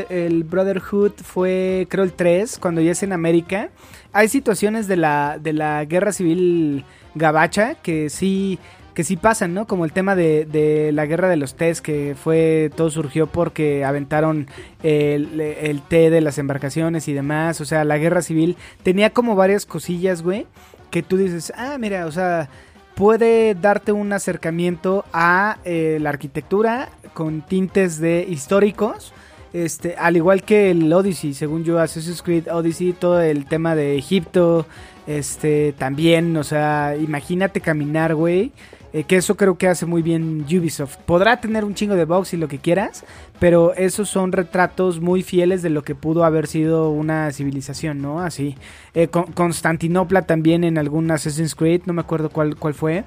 el Brotherhood fue, creo, el 3, cuando ya es en América. Hay situaciones de la, de la guerra civil gabacha que sí, que sí pasan, ¿no? Como el tema de, de la guerra de los tés, que fue, todo surgió porque aventaron el, el té de las embarcaciones y demás. O sea, la guerra civil tenía como varias cosillas, güey que tú dices, ah, mira, o sea, puede darte un acercamiento a eh, la arquitectura con tintes de históricos. Este, al igual que el Odyssey, según yo, Assassin's Creed Odyssey, todo el tema de Egipto, este, también, o sea, imagínate caminar, güey, eh, que eso creo que hace muy bien Ubisoft. Podrá tener un chingo de bugs y lo que quieras, pero esos son retratos muy fieles de lo que pudo haber sido una civilización, ¿no? Así. Eh, Con- Constantinopla también en algún Assassin's Creed, no me acuerdo cuál, cuál fue.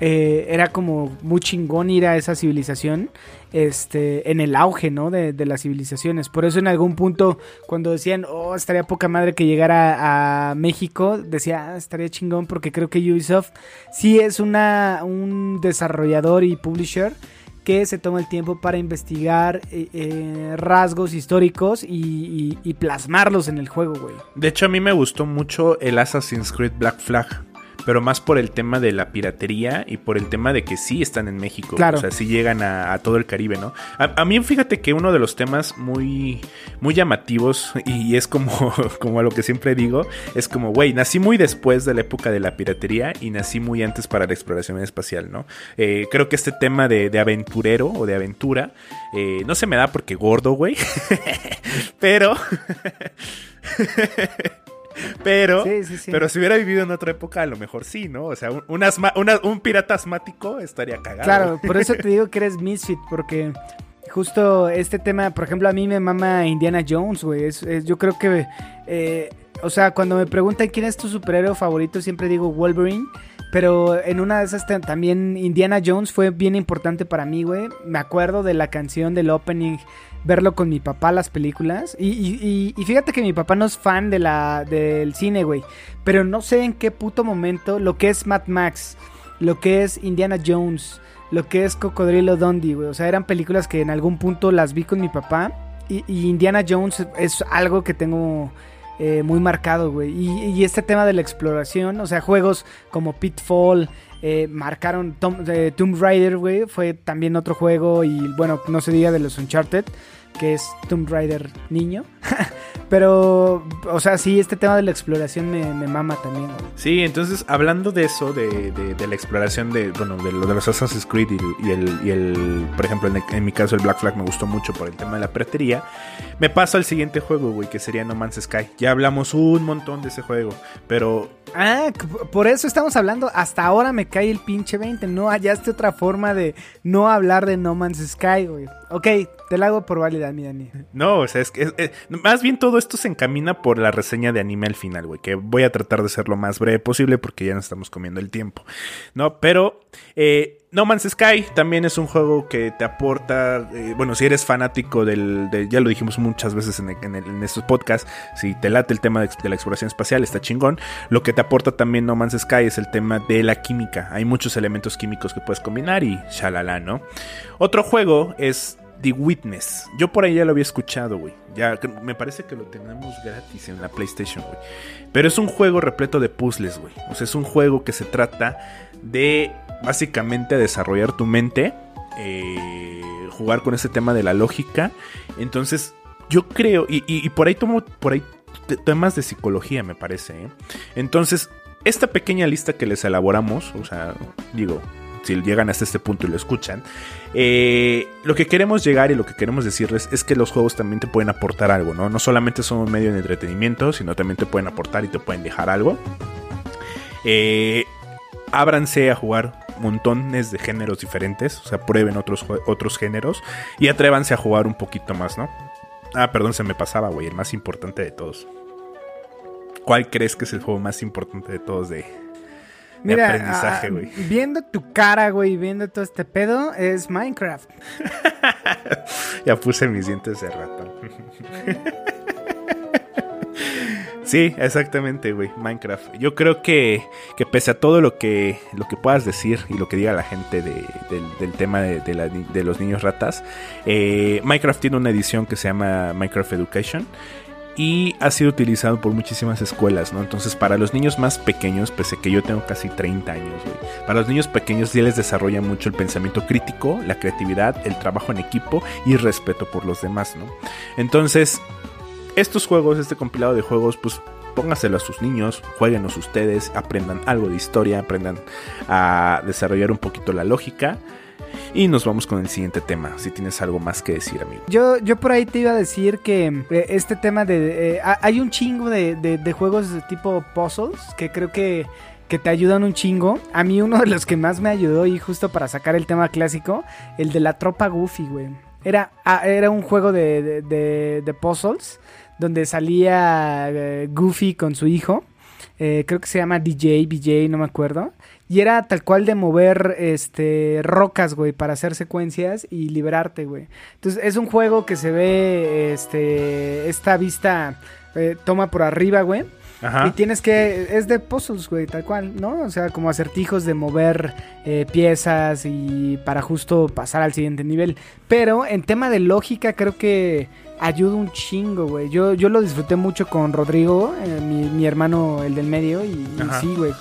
Eh, era como muy chingón ir a esa civilización este, en el auge, ¿no? De, las civilizaciones. Por eso en algún punto, cuando decían, oh, estaría poca madre que llegara a México, decía, ah, estaría chingón porque creo que Ubisoft sí es una, un desarrollador y publisher que se toma el tiempo para investigar eh, eh, rasgos históricos y, y- y plasmarlos en el juego, güey. De hecho, a mí me gustó mucho el Assassin's Creed Black Flag. Pero más por el tema de la piratería y por el tema de que sí están en México. Claro. O sea, sí llegan a, a todo el Caribe, ¿no? A, a mí, fíjate que uno de los temas muy, muy llamativos, y es como, *laughs* como a lo que siempre digo, es como, güey, nací muy después de la época de la piratería y nací muy antes para la exploración espacial, ¿no? Eh, creo que este tema de, de aventurero o de aventura eh, no se me da porque gordo, güey. *laughs* Pero. *laughs* *laughs* pero, Sí, sí, sí. pero si hubiera vivido en otra época, a lo mejor sí, ¿no? O sea, un, un asma- una- un pirata asmático estaría cagado. Claro, por eso *laughs* te digo que eres misfit, porque justo este tema, por ejemplo, a mí me mama Indiana Jones, güey. Es- es- yo creo que, eh, o sea, cuando me preguntan quién es tu superhéroe favorito, siempre digo Wolverine. Pero en una de esas ta- también Indiana Jones fue bien importante para mí, güey. Me acuerdo de la canción del opening, verlo con mi papá las películas. Y, y- y- fíjate que mi papá no es fan de la, del cine, güey. Pero no sé en qué puto momento lo que es Mad Max, lo que es Indiana Jones, lo que es Cocodrilo Dundee, güey. O sea, eran películas que en algún punto las vi con mi papá. Y, y Indiana Jones es algo que tengo eh, muy marcado, güey. Y, y este tema de la exploración, o sea, juegos como Pitfall, eh, marcaron eh, Tomb Raider, güey. Fue también otro juego. Y bueno, no se diga de los Uncharted, que es Tomb Raider niño. *laughs* Pero, o sea, sí, este tema de la exploración me, me mama también, güey. Sí, entonces hablando de eso, de, de- de la exploración de, bueno, de lo de los Assassin's Creed y, y el, y el, por ejemplo, en, en mi caso el Black Flag me gustó mucho por el tema de la piratería, me paso al siguiente juego, güey, que sería No Man's Sky. Ya hablamos un montón de ese juego, pero Ah, por eso estamos hablando. Hasta ahora me cae el pinche 20. No hallaste otra forma de no hablar de No Man's Sky, güey. Ok, te la hago por válida, no, o sea, es que más bien todo esto se encamina por la reseña de anime al final, güey, que voy a tratar de ser lo más breve posible porque ya nos estamos comiendo el tiempo, ¿no? Pero eh, No Man's Sky también es un juego que te aporta, eh, bueno, si eres fanático del, de- ya lo dijimos muchas veces en estos podcasts, si te late el tema de, de la exploración espacial, está chingón. Lo que te aporta también No Man's Sky es el tema de la química. Hay muchos elementos químicos que puedes combinar y shalala, ¿no? Otro juego es The Witness. Yo por ahí ya lo había escuchado, güey. Ya me parece que lo tenemos gratis en la PlayStation, güey. Pero es un juego repleto de puzzles, güey. O sea, es un juego que se trata de básicamente desarrollar tu mente, eh, jugar con ese tema de la lógica. Entonces, yo creo, y, y- por ahí tomo por ahí te- temas de psicología, me parece. ¿eh? Entonces, esta pequeña lista que les elaboramos, o sea, digo, si llegan hasta este punto y lo escuchan, eh, lo que queremos llegar y lo que queremos decirles es que los juegos también te pueden aportar algo, ¿no? No solamente son un medio de entretenimiento, sino también te pueden aportar y te pueden dejar algo. Eh, ábranse a jugar montones de géneros diferentes, o sea, prueben otros, otros géneros y atrévanse a jugar un poquito más, ¿no? Ah, perdón, se me pasaba, güey, el más importante de todos. ¿Cuál crees que es el juego más importante de todos de, de aprendizaje, ah, güey? viendo tu cara, güey, viendo todo este pedo, es Minecraft. *laughs* Ya puse mis dientes de ratón. *laughs* Sí, exactamente, güey. Minecraft. Yo creo que, que pese a todo lo que, lo que puedas decir y lo que diga la gente de- del, del tema de, de la- de los niños ratas, eh, Minecraft tiene una edición que se llama Minecraft Education y ha sido utilizado por muchísimas escuelas, ¿no? Entonces, para los niños más pequeños, pese a que yo tengo casi 30 años, güey, para los niños pequeños sí les desarrolla mucho el pensamiento crítico, la creatividad, el trabajo en equipo y respeto por los demás, ¿no? Entonces, estos juegos, este compilado de juegos, pues póngaselo a sus niños, jueguenos ustedes, aprendan algo de historia, aprendan a desarrollar un poquito la lógica. Y nos vamos con el siguiente tema, si tienes algo más que decir, amigo. Yo, yo por ahí te iba a decir que eh, este tema de... eh, ha- hay un chingo de, de- juegos de tipo puzzles que creo que, que te ayudan un chingo. A mí uno de los que más me ayudó y justo para sacar el tema clásico, el de la tropa Goofy, güey. Era, ah, era un juego de, de, puzzles donde salía eh, Goofy con su hijo. Creo que se llama DJ, BJ, no me acuerdo. Y era tal cual de mover este rocas, güey, para hacer secuencias y liberarte, güey. Entonces es un juego que se ve este esta vista eh, toma por arriba, güey. Y Ajá. tienes que. Es de puzzles, güey, tal cual, ¿no? O sea, como acertijos de mover eh, piezas y para justo pasar al siguiente nivel. Pero en tema de lógica, creo que ayuda un chingo, güey. Yo, yo lo disfruté mucho con Rodrigo, eh, mi, mi hermano, el del medio, y, y sí, güey.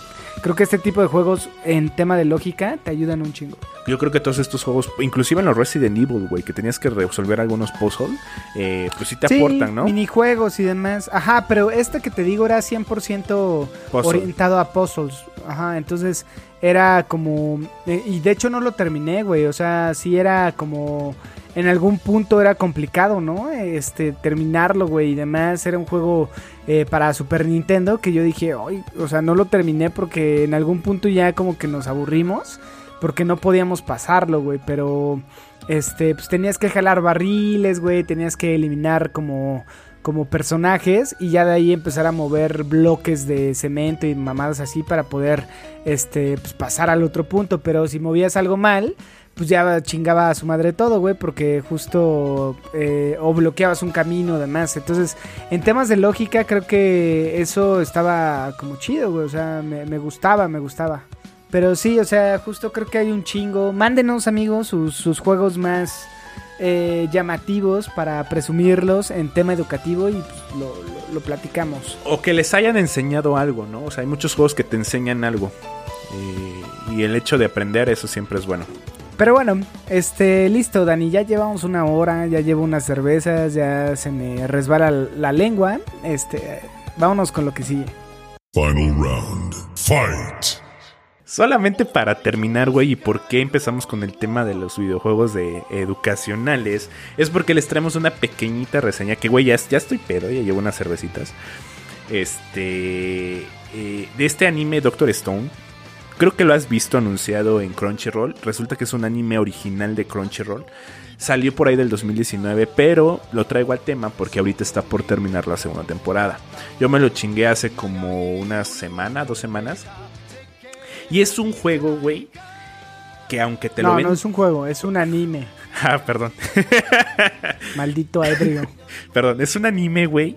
Creo que este tipo de juegos en tema de lógica te ayudan un chingo. Yo creo que todos estos juegos, inclusive en los Resident Evil, güey, que tenías que resolver algunos puzzles, eh, pues sí te Sí, aportan, ¿no? minijuegos y demás. Ajá, pero este que te digo era 100% Puzzle. orientado a puzzles. Ajá, entonces era como... eh, y de hecho no lo terminé, güey. O sea, sí era como en algún punto era complicado, ¿no? Este, terminarlo, güey, y demás. Era un juego eh, para Super Nintendo que yo dije, Ay, o sea, no lo terminé porque en algún punto ya como que nos aburrimos, porque no podíamos pasarlo, güey, pero este, pues tenías que jalar barriles, güey, tenías que eliminar como como personajes y ya de ahí empezar a mover bloques de cemento y mamadas así para poder este pues pasar al otro punto, pero si movías algo mal, pues ya chingaba a su madre todo, güey, porque justo eh, o bloqueabas un camino además. Entonces, en temas de lógica, creo que eso estaba como chido, güey, o sea, me, me gustaba, me gustaba. Pero sí, o sea, justo creo que hay un chingo. Mándenos, amigos, sus, sus juegos más eh, llamativos para presumirlos en tema educativo y pues, lo, lo- lo platicamos. O que les hayan enseñado algo, ¿no? O sea, hay muchos juegos que te enseñan algo. Eh, y el hecho de aprender, eso siempre es bueno. Pero bueno, este, listo, Dani, ya llevamos una hora, ya llevo unas cervezas, ya se me resbala la lengua. Este, vámonos con lo que sigue. Final round. Fight. Solamente para terminar, güey, y por qué empezamos con el tema de los videojuegos de educacionales, es porque les traemos una pequeñita reseña que, güey, ya, estoy pedo, ya llevo unas cervecitas. Este. eh, de este anime Doctor Stone. Creo que lo has visto anunciado en Crunchyroll. Resulta que es un anime original de Crunchyroll. Salió por ahí del 2019, pero lo traigo al tema porque ahorita está por terminar la segunda temporada. Yo me lo chingué hace como una semana, dos semanas. Y es un juego, güey, que aunque te lo No, ven... no es un juego, es un anime. *laughs* Ah, perdón. Maldito ebrio. *laughs* Perdón, es un anime, güey,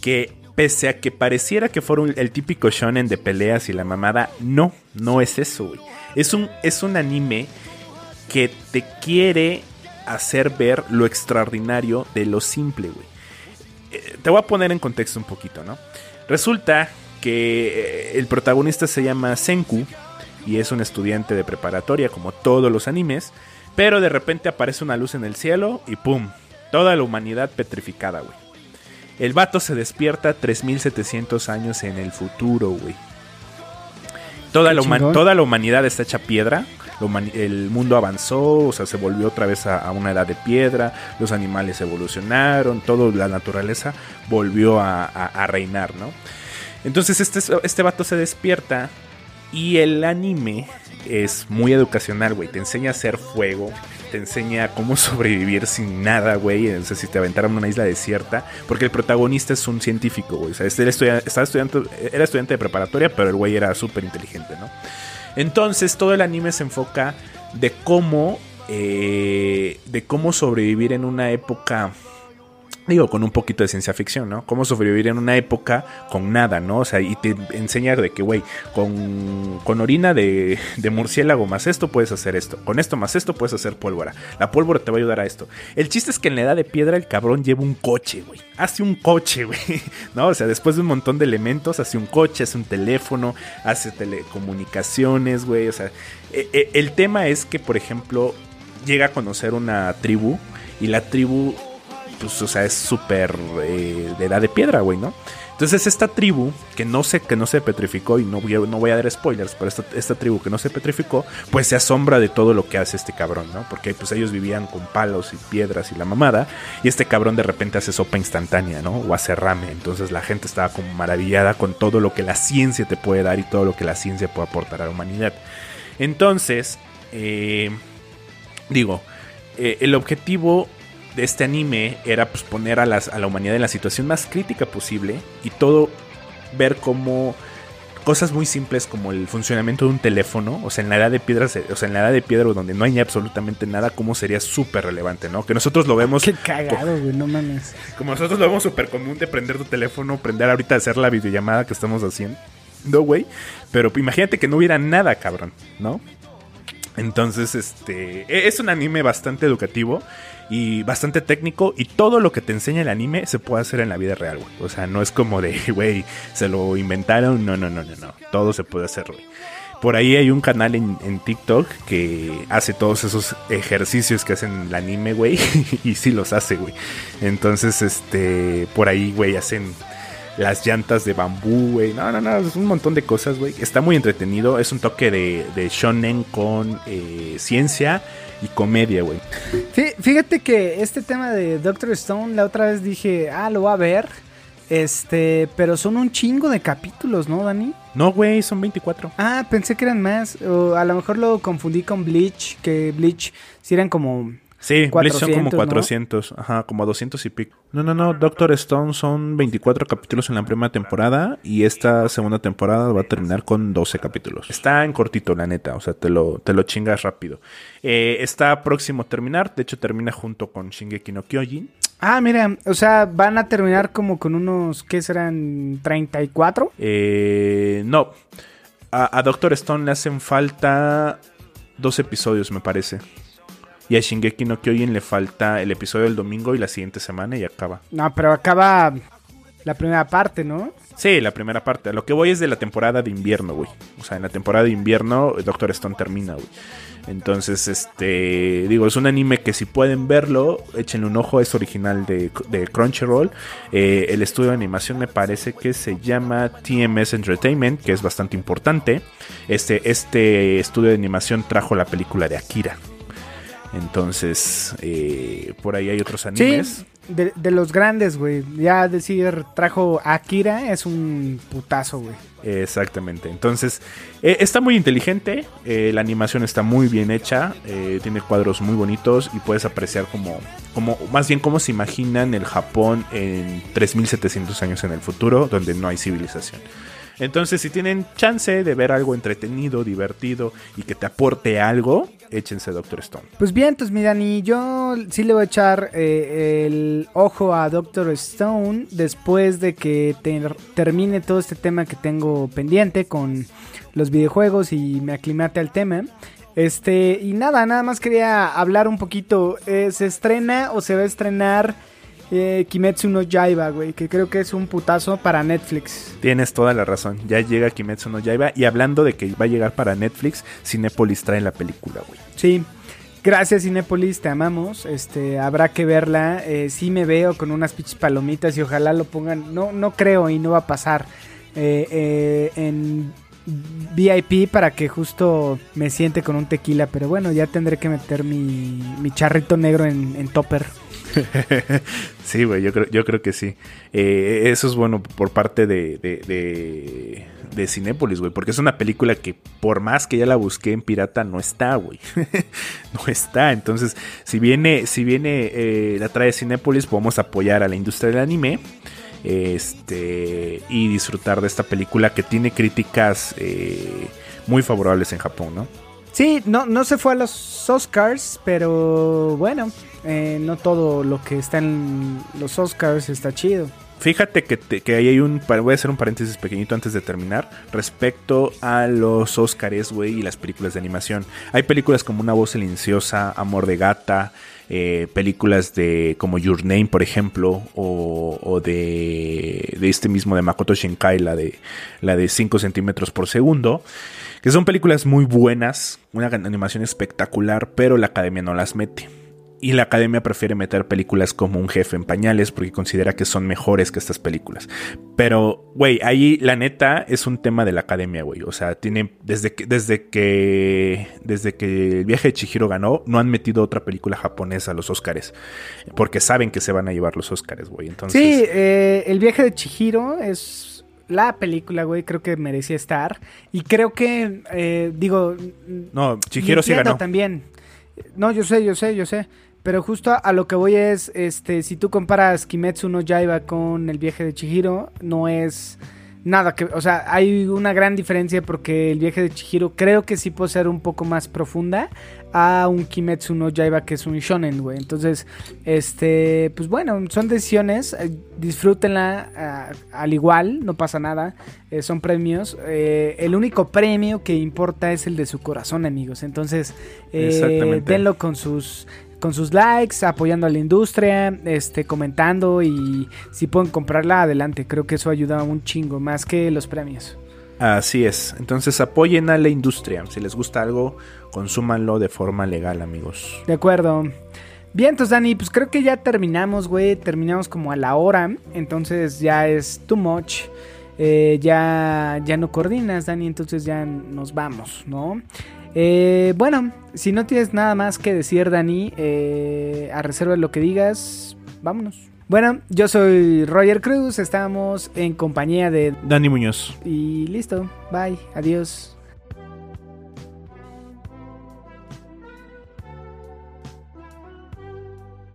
que pese a que pareciera que fuera un- el típico shonen de peleas y la mamada, no, no es eso, güey. Es un, es un anime que te quiere hacer ver lo extraordinario de lo simple, güey. Eh, te voy a poner en contexto un poquito, ¿no? Resulta que eh, el protagonista se llama Senku y es un estudiante de preparatoria como todos los animes, pero de repente aparece una luz en el cielo y ¡pum! Toda la humanidad petrificada, güey. El vato se despierta 3700 años en el futuro, güey. Toda, toda la humanidad está hecha piedra. El mundo avanzó, o sea, se volvió otra vez a, a una edad de piedra. Los animales evolucionaron, toda la naturaleza volvió a, a- a reinar, ¿no? Entonces este, este vato se despierta y el anime es muy educacional, güey. Te enseña a hacer fuego, te enseña cómo *laughs* sobrevivir sin nada, güey. O sea, si te aventaran a una isla desierta. Porque el protagonista es un científico, güey. O sea, estudia- estaba estudiante, era estudiante de preparatoria, pero el güey era súper inteligente, ¿no? Entonces todo el anime se enfoca de cómo, eh, de cómo sobrevivir en una época digo, con un poquito de ciencia ficción, ¿no? Cómo sobrevivir en una época con nada, ¿no? O sea, y te enseña de que, güey, con, con orina de, de murciélago más esto puedes hacer esto, con esto más esto puedes hacer pólvora. La pólvora te va a ayudar a esto. El chiste es que en la edad de piedra el cabrón lleva un coche, güey. Hace un coche, *laughs* güey. ¿No? O sea, después de un montón de elementos, hace un coche, hace un teléfono, hace telecomunicaciones, güey. O sea, e- e- el tema es que, por ejemplo, llega a conocer una tribu y la tribu pues, o sea, es súper eh, de edad de piedra, güey, ¿no? Entonces esta tribu, que no se, que no se petrificó, y no no voy a dar spoilers, pero esta, esta tribu que no se petrificó, pues se asombra de todo lo que hace este cabrón, ¿no? Porque pues ellos vivían con palos y piedras y la mamada, y este cabrón de repente hace sopa instantánea, ¿no? O hace ramen, entonces la gente estaba como maravillada con todo lo que la ciencia te puede dar y todo lo que la ciencia puede aportar a la humanidad. Entonces, eh, digo, eh, el objetivo de este anime era pues poner a, las, a la humanidad en la situación más crítica posible y todo ver como cosas muy simples como el funcionamiento de un teléfono, o sea, en la edad de piedra, o sea, en la edad de piedra donde no hay absolutamente nada, cómo sería súper relevante, ¿no? Que nosotros lo vemos *laughs* Qué cagado, güey, no mames. como nosotros lo vemos súper común de prender tu teléfono, prender ahorita a hacer la videollamada que estamos haciendo, güey. Pero imagínate que no hubiera nada, cabrón, ¿no? Entonces, este e- es un anime bastante educativo y bastante técnico y todo lo que te enseña el anime se puede hacer en la vida real, güey. O sea, no es como de, *laughs* güey, se lo inventaron, no, no, no, no, no. Todo se puede hacer, güey. Por ahí hay un canal en, en TikTok que hace todos esos ejercicios que hacen el anime, güey. *laughs* y sí los hace, güey. Entonces, este, por ahí, güey, hacen las llantas de bambú, güey. No, no, no, es un montón de cosas, güey. Está muy entretenido. Es un toque de, de shonen con eh, ciencia y comedia, güey. Fí- Fíjate que este tema de Doctor Stone, la otra vez dije, ah, lo voy a ver. Este, pero son un chingo de capítulos, ¿no, Dani? No, güey, son 24. Ah, pensé que eran más. O a lo mejor lo confundí con Bleach, que Bleach sí eran como. Sí, Bleach son como 400, ¿no? 400, ajá, como 200 y pico. No, no, no, Doctor Stone son 24 capítulos en la primera temporada y esta segunda temporada va a terminar con 12 capítulos. Está en cortito, la neta, o sea, te lo, te lo chingas rápido. Eh, está próximo a terminar, de hecho termina junto con Shingeki no Kyojin. Ah, mira, o sea, van a terminar como con unos, ¿qué serán? ¿34? Eh, no, a, a Doctor Stone le hacen falta dos episodios, me parece. Y a Shingeki no Kyojin le falta el episodio del domingo y la siguiente semana y acaba. No, pero acaba la primera parte, ¿no? Sí, la primera parte. Lo que voy es de la temporada de invierno, güey. O sea, en la temporada de invierno, Doctor Stone termina, güey. Entonces, este. Digo, es un anime que si pueden verlo, échenle un ojo. Es original de, de Crunchyroll. Eh, el estudio de animación me parece que se llama TMS Entertainment, que es bastante importante. Este, este estudio de animación trajo la película de Akira. Entonces, eh, por ahí hay otros animes. Sí, de, de los grandes, güey. Ya decir, trajo Akira es un putazo, güey. Exactamente. Entonces, eh, está muy inteligente. eh, la animación está muy bien hecha. eh, tiene cuadros muy bonitos y puedes apreciar como, como, más bien cómo se imaginan el Japón en 3700 años en el futuro, donde no hay civilización. Entonces, si tienen chance de ver algo entretenido, divertido y que te aporte algo, échense Doctor Stone. Pues bien, entonces, mi Dani, yo sí le voy a echar eh, el ojo a Doctor Stone después de que ter- termine todo este tema que tengo pendiente con los videojuegos y me aclimate al tema. Este, y nada, nada más quería hablar un poquito. eh, ¿Se estrena o se va a estrenar eh, Kimetsu no Yaiba, güey? Que creo que es un putazo para Netflix. Tienes toda la razón. Ya llega Kimetsu no Yaiba. Y hablando de que va a llegar para Netflix, Cinepolis trae la película, güey. Sí. Gracias Cinépolis, te amamos. Este, habrá que verla. Eh, sí me veo con unas pinches palomitas y ojalá lo pongan. No, no creo y no va a pasar eh, eh, en VIP para que justo me siente con un tequila. Pero bueno, ya tendré que meter mi, mi charrito negro en, en topper. *laughs* Sí, güey, yo creo, yo creo que sí. Eh, eso es bueno por parte de, de, de, Cinépolis, güey, porque es una película que por más que ya la busqué en pirata, no está, güey. *laughs* no está. Entonces, si viene, si viene eh, la trae Cinépolis, podemos apoyar a la industria del anime. Este y disfrutar de esta película que tiene críticas eh, muy favorables en Japón, ¿no? Sí, no, no se fue a los Oscars, pero bueno, eh, no todo lo que está en los Oscars está chido. Fíjate que, te- que ahí hay un. Voy a hacer un paréntesis pequeñito antes de terminar. Respecto a los Oscars, güey, y las películas de animación. Hay películas como Una voz silenciosa, Amor de gata, eh, películas de como Your Name, por ejemplo, o, o de, de este mismo de Makoto Shinkai, la de, la de 5 centímetros por segundo. Que son películas muy buenas, una animación espectacular, pero la academia no las mete. Y la academia prefiere meter películas como Un jefe en pañales porque considera que son mejores que estas películas. Pero, güey, ahí la neta es un tema de la academia, güey. O sea, tiene desde que desde que desde que el viaje de Chihiro ganó, no han metido otra película japonesa a los Oscars porque saben que se van a llevar los Oscars, güey. Entonces, Sí, eh, el viaje de Chihiro es la película, güey, creo que merecía estar. Y creo que, eh, digo... no, Chihiro sí ganó. también. No, yo sé, yo sé, yo sé. Pero justo a lo que voy es, este, si tú comparas Kimetsu no Yaiba con el viaje de Chihiro, no es nada que, o sea, hay una gran diferencia porque el viaje de Chihiro creo que sí puede ser un poco más profunda a un Kimetsu no Yaiba que es un shonen, güey. Entonces, este, pues bueno, son decisiones, eh, disfrútenla ah, al igual, no pasa nada, eh, son premios. Eh, el único premio que importa es el de su corazón, amigos. Entonces, eh, denlo con sus con sus likes, apoyando a la industria, este, comentando y si pueden comprarla adelante, creo que eso ayuda un chingo más que los premios. Así es. Entonces apoyen a la industria. Si les gusta algo, consúmanlo de forma legal, amigos. De acuerdo. Bien, entonces Dani, pues creo que ya terminamos, güey. Terminamos como a la hora. Entonces ya es too much. Eh, ya, ya no coordinas, Dani. Entonces ya nos vamos, ¿no? Eh, bueno, si no tienes nada más que decir, Dani, eh, a reserva de lo que digas, vámonos. Bueno, yo soy Roger Cruz. Estamos en compañía de. Dani Muñoz. Y listo. Bye. Adiós.